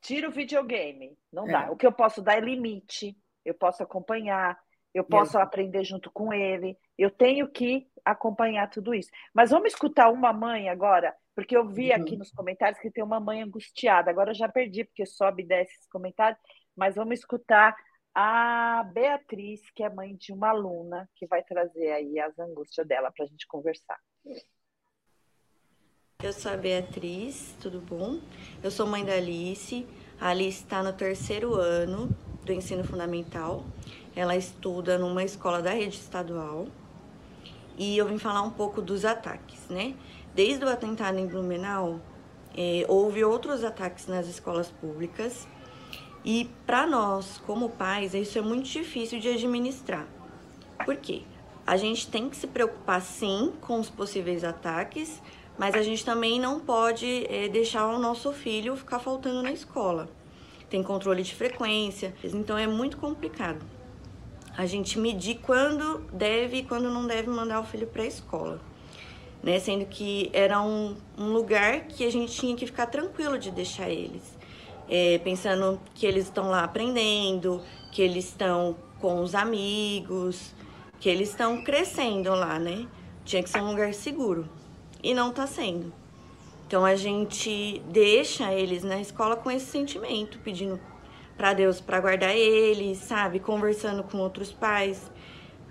Tira o videogame. Não é. dá. O que eu posso dar é limite. Eu posso acompanhar, eu posso aprender junto com ele, eu tenho que acompanhar tudo isso. Mas vamos escutar uma mãe agora, porque eu vi aqui uhum. nos comentários que tem uma mãe angustiada. Agora eu já perdi, porque sobe e desce esses comentários, mas vamos escutar a Beatriz, que é mãe de uma aluna, que vai trazer aí as angústias dela para a gente conversar. Eu sou a Beatriz, tudo bom? Eu sou mãe da Alice. A Alice está no terceiro ano do ensino fundamental ela estuda numa escola da rede estadual e eu vim falar um pouco dos ataques, né? Desde o atentado em Blumenau, é, houve outros ataques nas escolas públicas e para nós, como pais, isso é muito difícil de administrar. Por quê? A gente tem que se preocupar sim com os possíveis ataques, mas a gente também não pode é, deixar o nosso filho ficar faltando na escola. Tem controle de frequência, então é muito complicado a gente medir quando deve e quando não deve mandar o filho para a escola. Né? Sendo que era um, um, lugar que a gente tinha que ficar tranquilo de deixar eles. É, pensando que eles estão lá aprendendo, que eles estão com os amigos, que eles estão crescendo lá, né? Tinha que ser um lugar seguro. E não está sendo. Então a gente deixa eles na escola com esse sentimento, pedindo para Deus para guardar ele, sabe? Conversando com outros pais,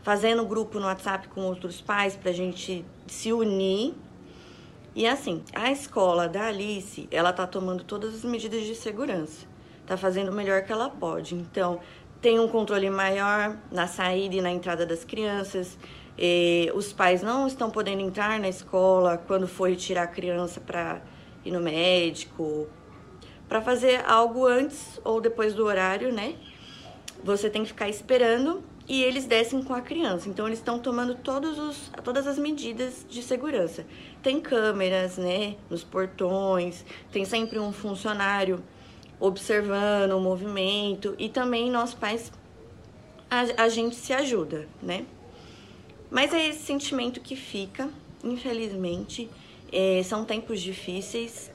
fazendo grupo no WhatsApp com outros pais para a gente se unir. E assim, a escola da Alice, ela tá tomando todas as medidas de segurança, tá fazendo o melhor que ela pode. Então, tem um controle maior na saída e na entrada das crianças. E os pais não estão podendo entrar na escola quando for retirar a criança para ir no médico, para fazer algo antes ou depois do horário, né? Você tem que ficar esperando e eles descem com a criança. Então eles estão tomando todos os, todas as medidas de segurança. Tem câmeras, né, nos portões, tem sempre um funcionário observando o movimento e também nós pais a, a gente se ajuda, né? Mas é esse sentimento que fica, infelizmente. É, são tempos difíceis,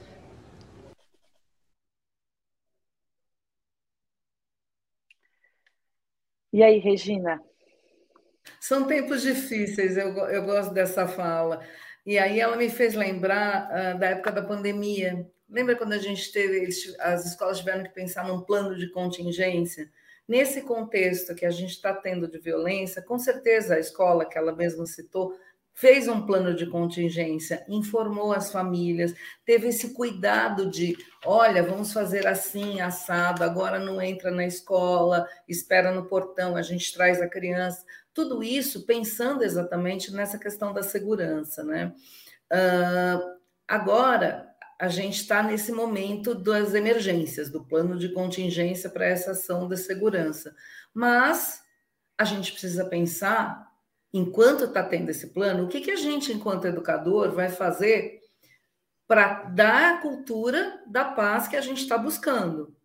E aí, Regina? São tempos difíceis, eu, eu gosto dessa fala. E aí ela me fez lembrar uh, da época da pandemia. Lembra quando a gente teve, as escolas tiveram que pensar num plano de contingência? Nesse contexto que a gente está tendo de violência, com certeza a escola que ela mesma citou fez um plano de contingência, informou as famílias, teve esse cuidado de, olha, vamos fazer assim, assado, agora não entra na escola, espera no portão, a gente traz a criança. Tudo isso pensando exatamente nessa questão da segurança, né? Uh, agora, a gente está nesse momento das emergências, do plano de contingência para essa ação de segurança. Mas a gente precisa pensar, enquanto está tendo esse plano, o que, que a gente, enquanto educador, vai fazer para dar a cultura da paz que a gente está buscando.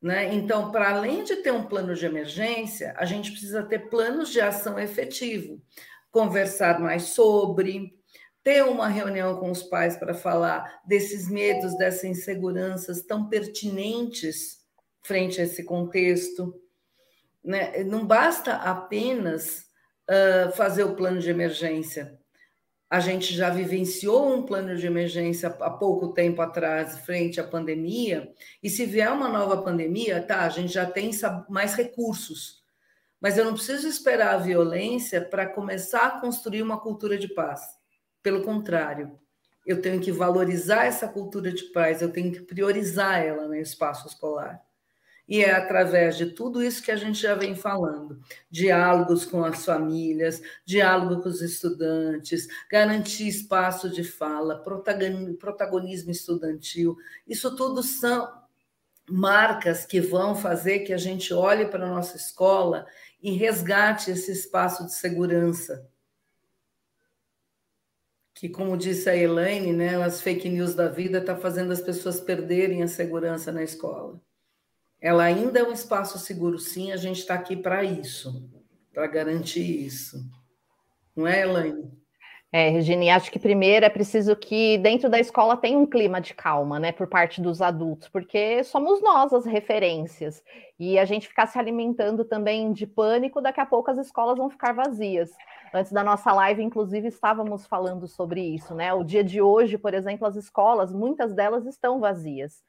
Né? Então, para além de ter um plano de emergência, a gente precisa ter planos de ação efetivo, conversar mais sobre, ter uma reunião com os pais para falar desses medos, dessas inseguranças tão pertinentes frente a esse contexto. Né? Não basta apenas uh, fazer o plano de emergência. A gente já vivenciou um plano de emergência há pouco tempo atrás, frente à pandemia, e se vier uma nova pandemia, tá, a gente já tem mais recursos. Mas eu não preciso esperar a violência para começar a construir uma cultura de paz pelo contrário, eu tenho que valorizar essa cultura de paz, eu tenho que priorizar ela no espaço escolar. E é através de tudo isso que a gente já vem falando: diálogos com as famílias, diálogo com os estudantes, garantir espaço de fala, protagonismo estudantil. Isso tudo são marcas que vão fazer que a gente olhe para a nossa escola e resgate esse espaço de segurança que, como disse a Elaine, né, as fake news da vida está fazendo as pessoas perderem a segurança na escola. Ela ainda é um espaço seguro, sim, a gente está aqui para isso, para garantir isso. Não é, Elaine? É, Regine, acho que primeiro é preciso que dentro da escola tenha um clima de calma, né, por parte dos adultos, porque somos nós as referências. E a gente ficar se alimentando também de pânico, daqui a pouco as escolas vão ficar vazias. Antes da nossa live, inclusive, estávamos falando sobre isso, né? O dia de hoje, por exemplo, as escolas, muitas delas estão vazias.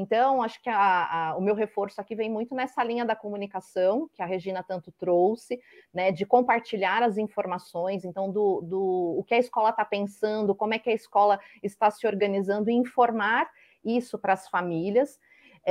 Então, acho que a, a, o meu reforço aqui vem muito nessa linha da comunicação, que a Regina tanto trouxe, né, de compartilhar as informações, então, do, do o que a escola está pensando, como é que a escola está se organizando, e informar isso para as famílias,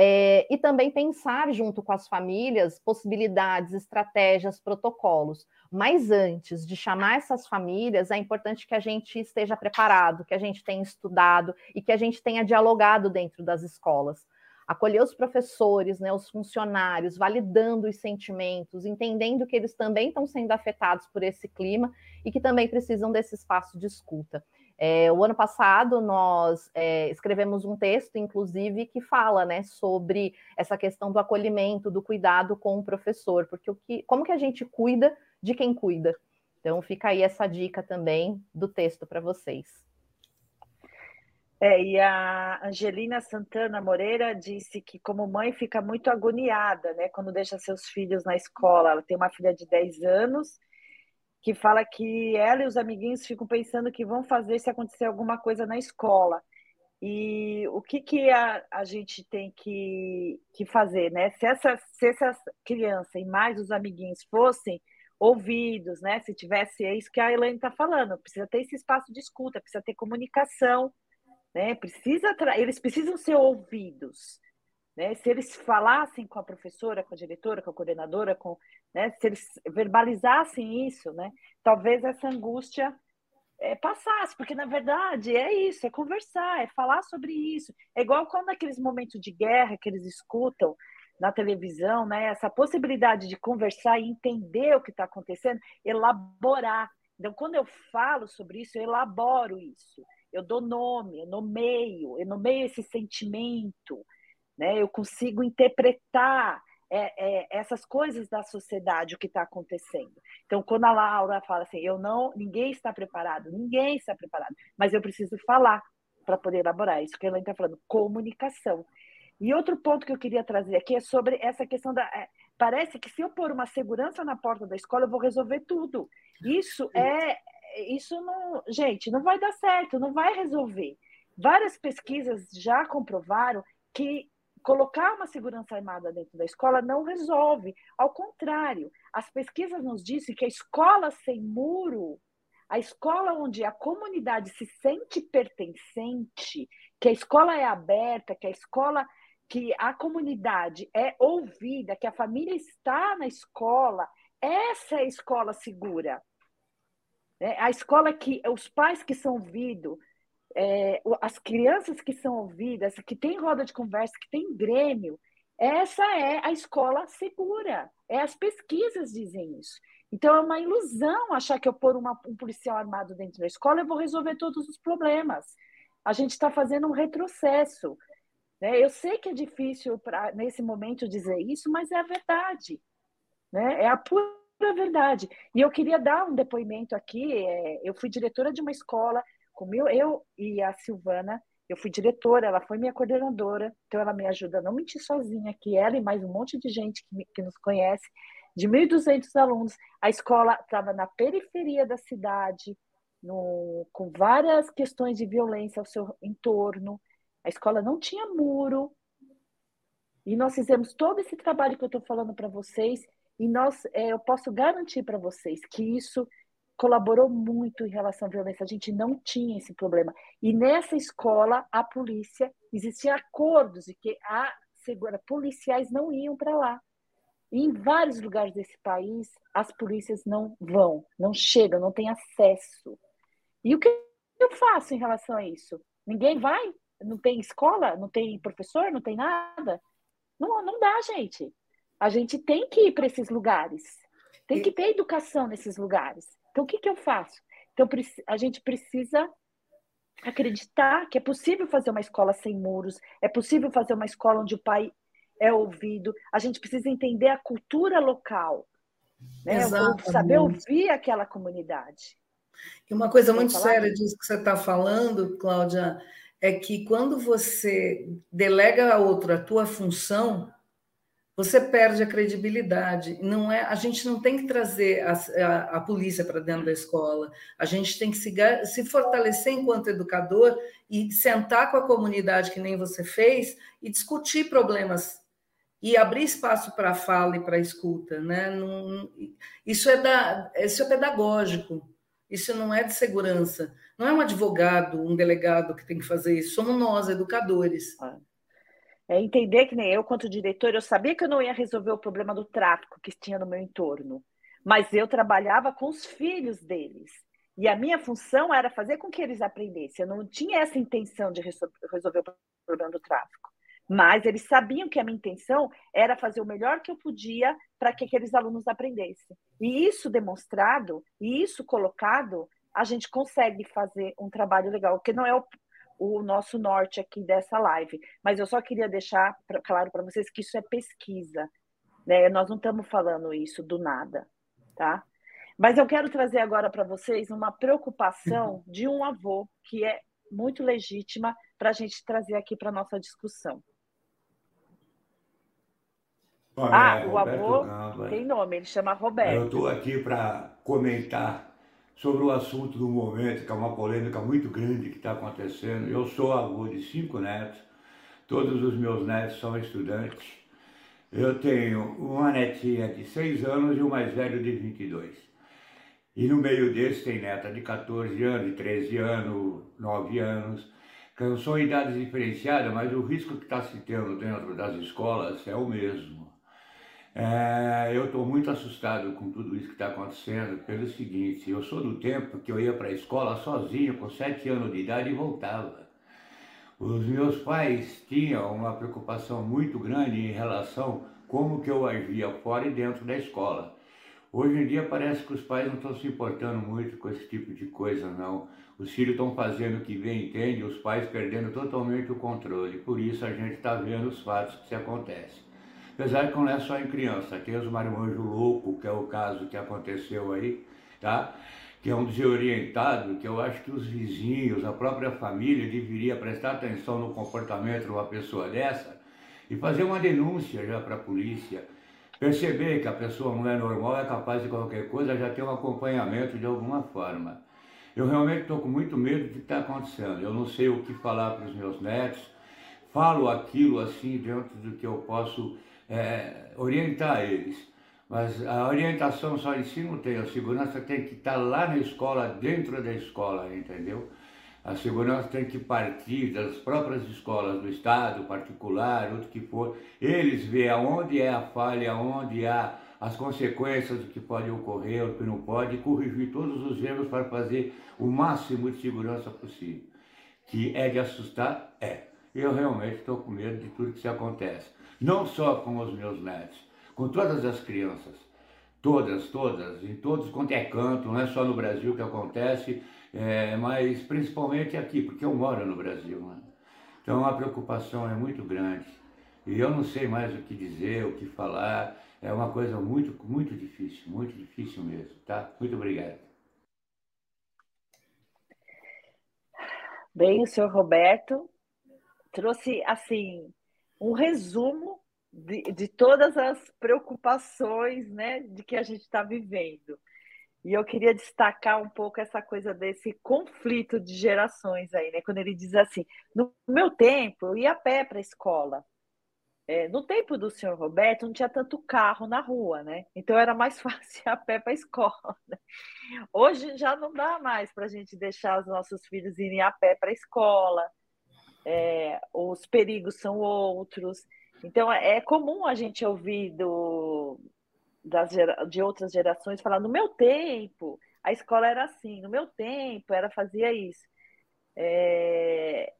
é, e também pensar junto com as famílias possibilidades, estratégias, protocolos. Mas antes de chamar essas famílias, é importante que a gente esteja preparado, que a gente tenha estudado e que a gente tenha dialogado dentro das escolas. Acolher os professores, né, os funcionários, validando os sentimentos, entendendo que eles também estão sendo afetados por esse clima e que também precisam desse espaço de escuta. É, o ano passado nós é, escrevemos um texto, inclusive, que fala né, sobre essa questão do acolhimento, do cuidado com o professor, porque o que, como que a gente cuida de quem cuida? Então fica aí essa dica também do texto para vocês. É, e a Angelina Santana Moreira disse que, como mãe, fica muito agoniada né, quando deixa seus filhos na escola. Ela tem uma filha de 10 anos que fala que ela e os amiguinhos ficam pensando que vão fazer se acontecer alguma coisa na escola. E o que, que a, a gente tem que, que fazer, né? Se essa, se essa criança e mais os amiguinhos fossem ouvidos, né? Se tivesse, é isso que a Elaine está falando, precisa ter esse espaço de escuta, precisa ter comunicação, né? Precisa eles precisam ser ouvidos. Né? Se eles falassem com a professora, com a diretora, com a coordenadora, com, né? se eles verbalizassem isso, né? talvez essa angústia é, passasse, porque na verdade é isso, é conversar, é falar sobre isso. É igual quando aqueles momentos de guerra que eles escutam na televisão, né? essa possibilidade de conversar e entender o que está acontecendo, elaborar. Então, quando eu falo sobre isso, eu elaboro isso. Eu dou nome, eu nomeio, eu nomeio esse sentimento, né? Eu consigo interpretar é, é, essas coisas da sociedade, o que está acontecendo. Então, quando a Laura fala assim, eu não, ninguém está preparado, ninguém está preparado, mas eu preciso falar para poder elaborar isso que ela está falando, comunicação. E outro ponto que eu queria trazer aqui é sobre essa questão da. É, parece que se eu pôr uma segurança na porta da escola, eu vou resolver tudo. Isso é, isso não, gente, não vai dar certo, não vai resolver. Várias pesquisas já comprovaram que colocar uma segurança armada dentro da escola não resolve. Ao contrário, as pesquisas nos dizem que a escola sem muro, a escola onde a comunidade se sente pertencente, que a escola é aberta, que a escola que a comunidade é ouvida, que a família está na escola, essa é a escola segura. É a escola que os pais que são ouvidos, é, as crianças que são ouvidas, que tem roda de conversa, que tem grêmio, essa é a escola segura. É as pesquisas dizem isso. Então é uma ilusão achar que eu pôr uma, um policial armado dentro da escola eu vou resolver todos os problemas. A gente está fazendo um retrocesso. Né? Eu sei que é difícil nesse momento dizer isso, mas é a verdade. Né? É a pura verdade. E eu queria dar um depoimento aqui. É, eu fui diretora de uma escola, comigo, eu e a Silvana, eu fui diretora, ela foi minha coordenadora, então ela me ajuda a não mentir sozinha, que ela e mais um monte de gente que, me, que nos conhece, de 1.200 alunos. A escola estava na periferia da cidade, no, com várias questões de violência ao seu entorno. A escola não tinha muro. E nós fizemos todo esse trabalho que eu estou falando para vocês. E nós, é, eu posso garantir para vocês que isso colaborou muito em relação à violência. A gente não tinha esse problema. E nessa escola, a polícia, existiam acordos de que a segura, policiais não iam para lá. E em vários lugares desse país, as polícias não vão, não chegam, não têm acesso. E o que eu faço em relação a isso? Ninguém vai? Não tem escola? Não tem professor? Não tem nada? Não, não dá, gente. A gente tem que ir para esses lugares. Tem que ter educação nesses lugares. Então, o que, que eu faço? Então, a gente precisa acreditar que é possível fazer uma escola sem muros, é possível fazer uma escola onde o pai é ouvido. A gente precisa entender a cultura local, né? saber ouvir aquela comunidade. E uma coisa muito séria disso que você está falando, Cláudia, é que quando você delega a outro a tua função, você perde a credibilidade. Não é, a gente não tem que trazer a, a, a polícia para dentro da escola. A gente tem que se, se fortalecer enquanto educador e sentar com a comunidade que nem você fez e discutir problemas e abrir espaço para fala e para escuta, né? Não, isso é da, isso é pedagógico. Isso não é de segurança. Não é um advogado, um delegado que tem que fazer isso. Somos nós, educadores. É entender que nem eu, quanto diretor, eu sabia que eu não ia resolver o problema do tráfico que tinha no meu entorno. Mas eu trabalhava com os filhos deles. E a minha função era fazer com que eles aprendessem. Eu não tinha essa intenção de resolver o problema do tráfico. Mas eles sabiam que a minha intenção era fazer o melhor que eu podia para que aqueles alunos aprendessem. E isso demonstrado, e isso colocado, a gente consegue fazer um trabalho legal, que não é o, o nosso norte aqui dessa live. Mas eu só queria deixar pra, claro para vocês que isso é pesquisa. Né? Nós não estamos falando isso do nada, tá? Mas eu quero trazer agora para vocês uma preocupação de um avô que é muito legítima para a gente trazer aqui para nossa discussão. Ah, é, o Roberto avô Gamba. tem nome, ele chama Roberto. Eu estou aqui para comentar sobre o assunto do momento, que é uma polêmica muito grande que está acontecendo. Eu sou avô de cinco netos, todos os meus netos são estudantes. Eu tenho uma netinha de seis anos e o mais velho de 22. E no meio desse tem neta de 14 anos, de 13 anos, 9 anos. São idades diferenciadas, mas o risco que está se tendo dentro das escolas é o mesmo. É, eu estou muito assustado com tudo isso que está acontecendo, pelo seguinte, eu sou do tempo que eu ia para a escola sozinho, com sete anos de idade, e voltava. Os meus pais tinham uma preocupação muito grande em relação como que eu agia fora e dentro da escola. Hoje em dia parece que os pais não estão se importando muito com esse tipo de coisa, não. Os filhos estão fazendo o que bem entende, os pais perdendo totalmente o controle. Por isso a gente está vendo os fatos que se acontecem. Apesar que não é só em criança, tem os marmanjos loucos, que é o caso que aconteceu aí, tá? Que é um desorientado, que eu acho que os vizinhos, a própria família deveria prestar atenção no comportamento de uma pessoa dessa e fazer uma denúncia já para a polícia. Perceber que a pessoa não é normal, é capaz de qualquer coisa, já ter um acompanhamento de alguma forma. Eu realmente estou com muito medo do que está acontecendo. Eu não sei o que falar para os meus netos. Falo aquilo assim dentro do que eu posso é, orientar eles. Mas a orientação só em si não tem. A segurança tem que estar lá na escola, dentro da escola, entendeu? A segurança tem que partir das próprias escolas do Estado, particular, outro que for. Eles veem aonde é a falha, aonde há as consequências do que pode ocorrer, o que não pode, e corrigir todos os erros para fazer o máximo de segurança possível. Que é de assustar? É. Eu realmente estou com medo de tudo que se acontece. Não só com os meus netos, com todas as crianças. Todas, todas, em todos quanto é canto, não é só no Brasil que acontece, é, mas principalmente aqui, porque eu moro no Brasil. Né? Então a preocupação é muito grande. E eu não sei mais o que dizer, o que falar. É uma coisa muito, muito difícil, muito difícil mesmo, tá? Muito obrigado. Bem, o senhor Roberto trouxe, assim, um resumo de, de todas as preocupações, né, de que a gente está vivendo. E eu queria destacar um pouco essa coisa desse conflito de gerações aí, né? Quando ele diz assim: no meu tempo, eu ia a pé para a escola. É, no tempo do senhor Roberto, não tinha tanto carro na rua, né? Então era mais [LAUGHS] fácil ir a pé para a escola. Né? Hoje já não dá mais para a gente deixar os nossos filhos irem a pé para a escola. É, os perigos são outros. Então é comum a gente ouvir do, das, de outras gerações falar: no meu tempo, a escola era assim, no meu tempo, era fazia isso. É,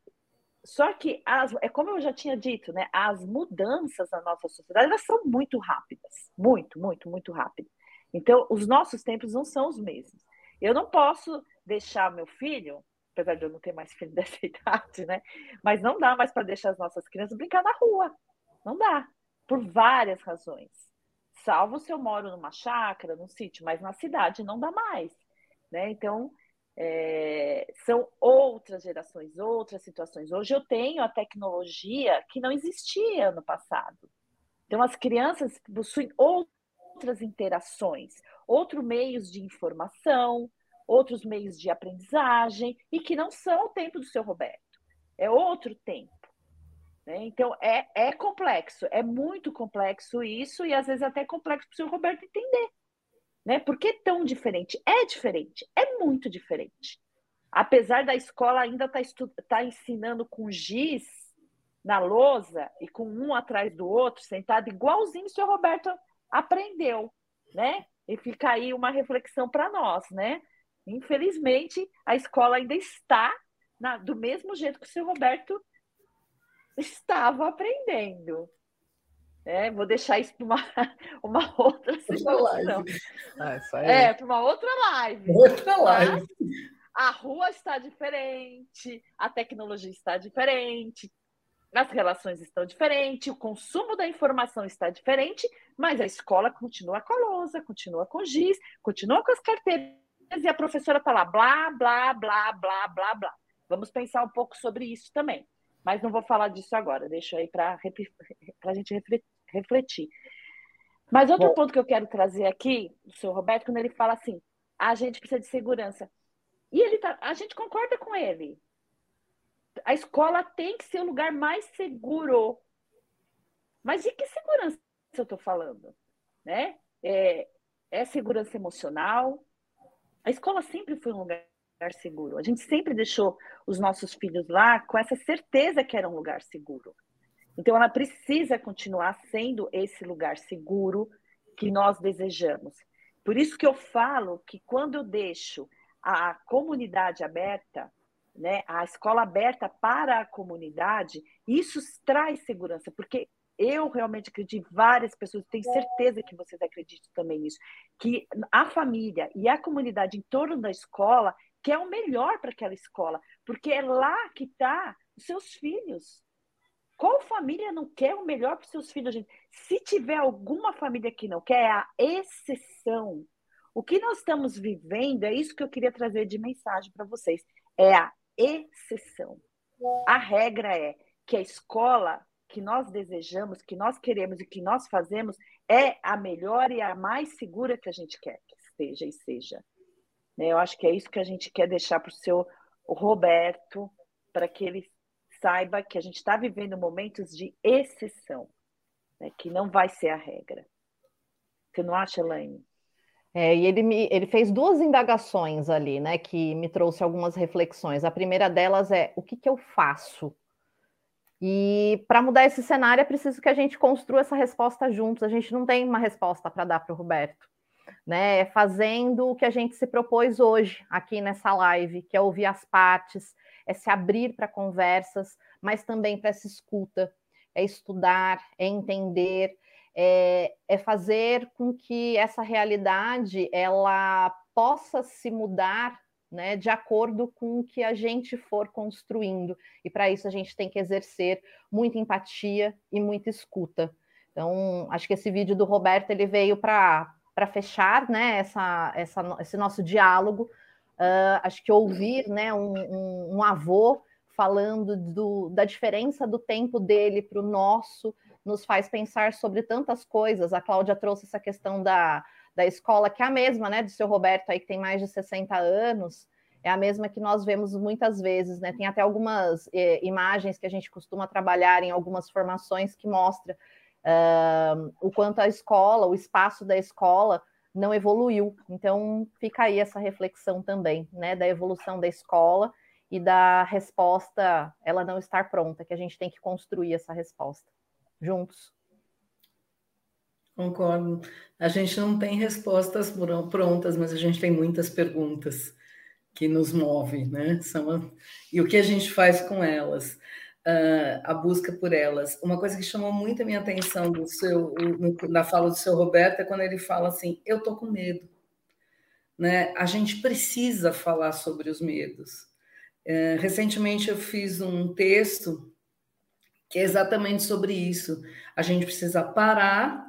só que, as, é como eu já tinha dito, né, as mudanças na nossa sociedade elas são muito rápidas. Muito, muito, muito rápidas. Então, os nossos tempos não são os mesmos. Eu não posso deixar meu filho, apesar de eu não ter mais filho [LAUGHS] dessa idade, né? Mas não dá mais para deixar as nossas crianças brincar na rua. Não dá. Por várias razões. Salvo se eu moro numa chácara, num sítio, mas na cidade não dá mais. Né? Então, é, são outras gerações, outras situações. Hoje eu tenho a tecnologia que não existia no passado. Então, as crianças possuem outras interações, outros meios de informação, outros meios de aprendizagem, e que não são o tempo do seu Roberto. É outro tempo. Né? Então, é, é complexo, é muito complexo isso, e às vezes até complexo para o seu Roberto entender. Né? Por que tão diferente? É diferente, é muito diferente. Apesar da escola ainda estar tá, tá ensinando com giz na lousa e com um atrás do outro, sentado igualzinho o senhor Roberto aprendeu, né? E fica aí uma reflexão para nós, né? Infelizmente, a escola ainda está na, do mesmo jeito que o senhor Roberto estava aprendendo. É, vou deixar isso para uma, [LAUGHS] uma outra situação. Ah, é, para uma outra live. Outra live. Mas a rua está diferente, a tecnologia está diferente, as relações estão diferentes, o consumo da informação está diferente, mas a escola continua com a lousa, continua com o giz, continua com as carteiras e a professora está lá, blá, blá, blá, blá, blá, blá. Vamos pensar um pouco sobre isso também. Mas não vou falar disso agora, deixa aí para a gente refletir. Mas outro Bom, ponto que eu quero trazer aqui, do senhor Roberto, quando ele fala assim, a gente precisa de segurança. E ele tá, a gente concorda com ele. A escola tem que ser o lugar mais seguro. Mas de que segurança eu estou falando? Né? É, é segurança emocional. A escola sempre foi um lugar seguro. A gente sempre deixou os nossos filhos lá com essa certeza que era um lugar seguro. Então, ela precisa continuar sendo esse lugar seguro que nós desejamos. Por isso que eu falo que quando eu deixo a comunidade aberta, né, a escola aberta para a comunidade, isso traz segurança, porque eu realmente acredito, várias pessoas, tenho certeza que vocês acreditam também nisso, que a família e a comunidade em torno da escola quer o melhor para aquela escola, porque é lá que está os seus filhos. Qual família não quer o melhor para os seus filhos, gente? Se tiver alguma família que não quer, é a exceção. O que nós estamos vivendo, é isso que eu queria trazer de mensagem para vocês, é a exceção. A regra é que a escola que nós desejamos, que nós queremos e que nós fazemos é a melhor e a mais segura que a gente quer que esteja e seja. Né? Eu acho que é isso que a gente quer deixar para o seu Roberto, para que ele saiba que a gente está vivendo momentos de exceção, né? que não vai ser a regra. Você não acha, Elaine? É, e ele, me, ele fez duas indagações ali, né, que me trouxe algumas reflexões. A primeira delas é o que, que eu faço? E para mudar esse cenário é preciso que a gente construa essa resposta juntos. A gente não tem uma resposta para dar para o Roberto, né? É fazendo o que a gente se propôs hoje aqui nessa live, que é ouvir as partes, é se abrir para conversas, mas também para essa escuta, é estudar, é entender, é, é fazer com que essa realidade ela possa se mudar né, de acordo com o que a gente for construindo. E para isso a gente tem que exercer muita empatia e muita escuta. Então, acho que esse vídeo do Roberto ele veio para fechar né, essa, essa, esse nosso diálogo. Uh, acho que ouvir né, um, um, um avô falando do, da diferença do tempo dele para o nosso, nos faz pensar sobre tantas coisas. A Cláudia trouxe essa questão da, da escola, que é a mesma, né, do seu Roberto aí, que tem mais de 60 anos, é a mesma que nós vemos muitas vezes, né? Tem até algumas eh, imagens que a gente costuma trabalhar em algumas formações que mostra uh, o quanto a escola, o espaço da escola não evoluiu. Então, fica aí essa reflexão também, né, da evolução da escola e da resposta ela não estar pronta, que a gente tem que construir essa resposta juntos. Concordo. A gente não tem respostas prontas, mas a gente tem muitas perguntas que nos movem, né? São, e o que a gente faz com elas, uh, a busca por elas. Uma coisa que chamou muito a minha atenção do seu, na fala do seu Roberto é quando ele fala assim: eu tô com medo. Né? A gente precisa falar sobre os medos. Uh, recentemente eu fiz um texto que é exatamente sobre isso. A gente precisa parar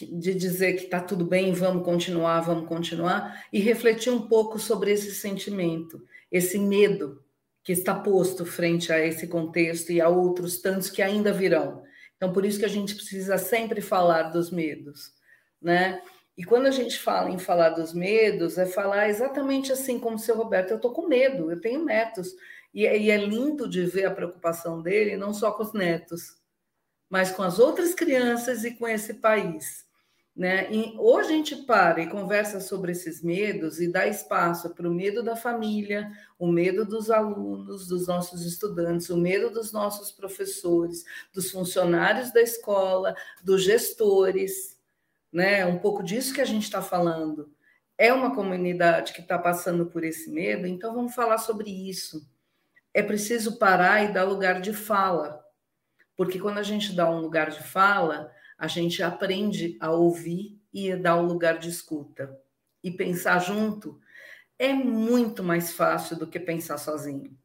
de dizer que está tudo bem, vamos continuar, vamos continuar, e refletir um pouco sobre esse sentimento, esse medo que está posto frente a esse contexto e a outros tantos que ainda virão. Então, por isso que a gente precisa sempre falar dos medos, né? E quando a gente fala em falar dos medos, é falar exatamente assim como o seu Roberto, eu estou com medo, eu tenho netos, e, e é lindo de ver a preocupação dele, não só com os netos, mas com as outras crianças e com esse país. Né? E, ou a gente para e conversa sobre esses medos e dá espaço para o medo da família, o medo dos alunos, dos nossos estudantes, o medo dos nossos professores, dos funcionários da escola, dos gestores, né? Um pouco disso que a gente está falando. É uma comunidade que está passando por esse medo, então vamos falar sobre isso é preciso parar e dar lugar de fala. Porque quando a gente dá um lugar de fala, a gente aprende a ouvir e dar um lugar de escuta. E pensar junto é muito mais fácil do que pensar sozinho.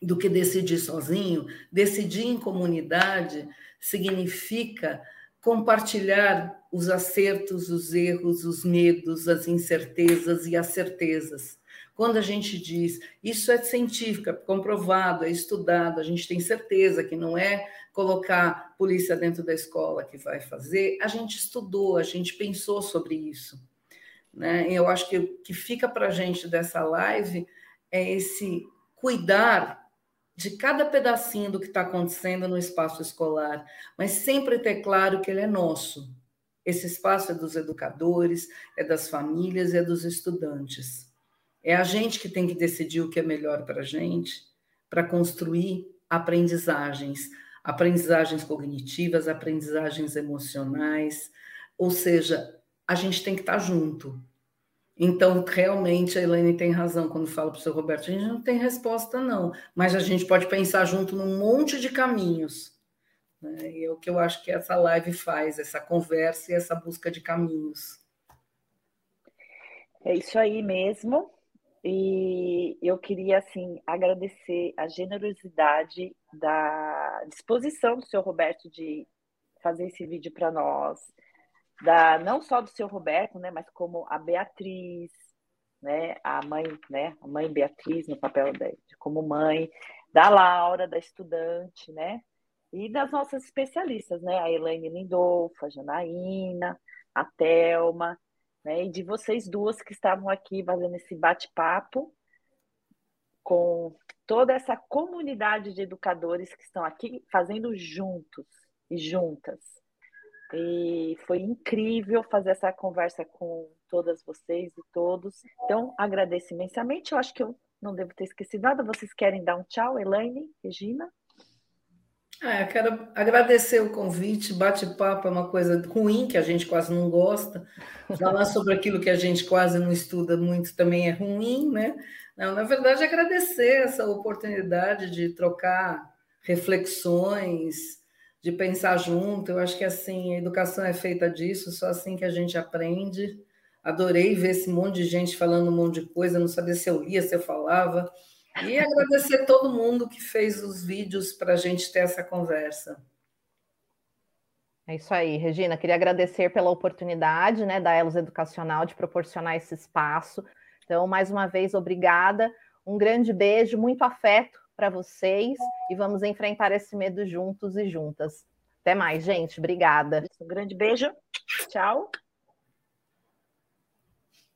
Do que decidir sozinho. Decidir em comunidade significa compartilhar os acertos, os erros, os medos, as incertezas e as certezas. Quando a gente diz isso é científico, é comprovado, é estudado, a gente tem certeza que não é colocar polícia dentro da escola que vai fazer, a gente estudou, a gente pensou sobre isso. Né? Eu acho que o que fica para a gente dessa live é esse cuidar de cada pedacinho do que está acontecendo no espaço escolar, mas sempre ter claro que ele é nosso. Esse espaço é dos educadores, é das famílias, é dos estudantes. É a gente que tem que decidir o que é melhor para a gente, para construir aprendizagens, aprendizagens cognitivas, aprendizagens emocionais, ou seja, a gente tem que estar junto. Então, realmente, a Elaine tem razão quando fala para o seu Roberto, a gente não tem resposta, não, mas a gente pode pensar junto num monte de caminhos. Né? E é o que eu acho que essa live faz, essa conversa e essa busca de caminhos. É isso aí mesmo. E eu queria, assim, agradecer a generosidade da disposição do senhor Roberto de fazer esse vídeo para nós, da, não só do senhor Roberto, né, mas como a Beatriz, né, a mãe, né, a mãe Beatriz no papel de, como mãe, da Laura, da estudante, né, e das nossas especialistas, né, a Elaine Lindolfo, a Janaína, a Thelma, né? E de vocês duas que estavam aqui fazendo esse bate-papo com toda essa comunidade de educadores que estão aqui fazendo juntos e juntas. E foi incrível fazer essa conversa com todas vocês e todos. Então, agradeço imensamente. Eu acho que eu não devo ter esquecido nada. Vocês querem dar um tchau, Elaine, Regina? Eu quero agradecer o convite. Bate-papo é uma coisa ruim que a gente quase não gosta. Falar sobre aquilo que a gente quase não estuda muito também é ruim, né? Não, na verdade, agradecer essa oportunidade de trocar reflexões, de pensar junto. Eu acho que assim, a educação é feita disso, só assim que a gente aprende. Adorei ver esse monte de gente falando um monte de coisa, não sabia se eu lia, se eu falava. E agradecer todo mundo que fez os vídeos para a gente ter essa conversa. É isso aí, Regina. Queria agradecer pela oportunidade né, da Elos Educacional de proporcionar esse espaço. Então, mais uma vez, obrigada. Um grande beijo, muito afeto para vocês e vamos enfrentar esse medo juntos e juntas. Até mais, gente. Obrigada. Um grande beijo. Tchau.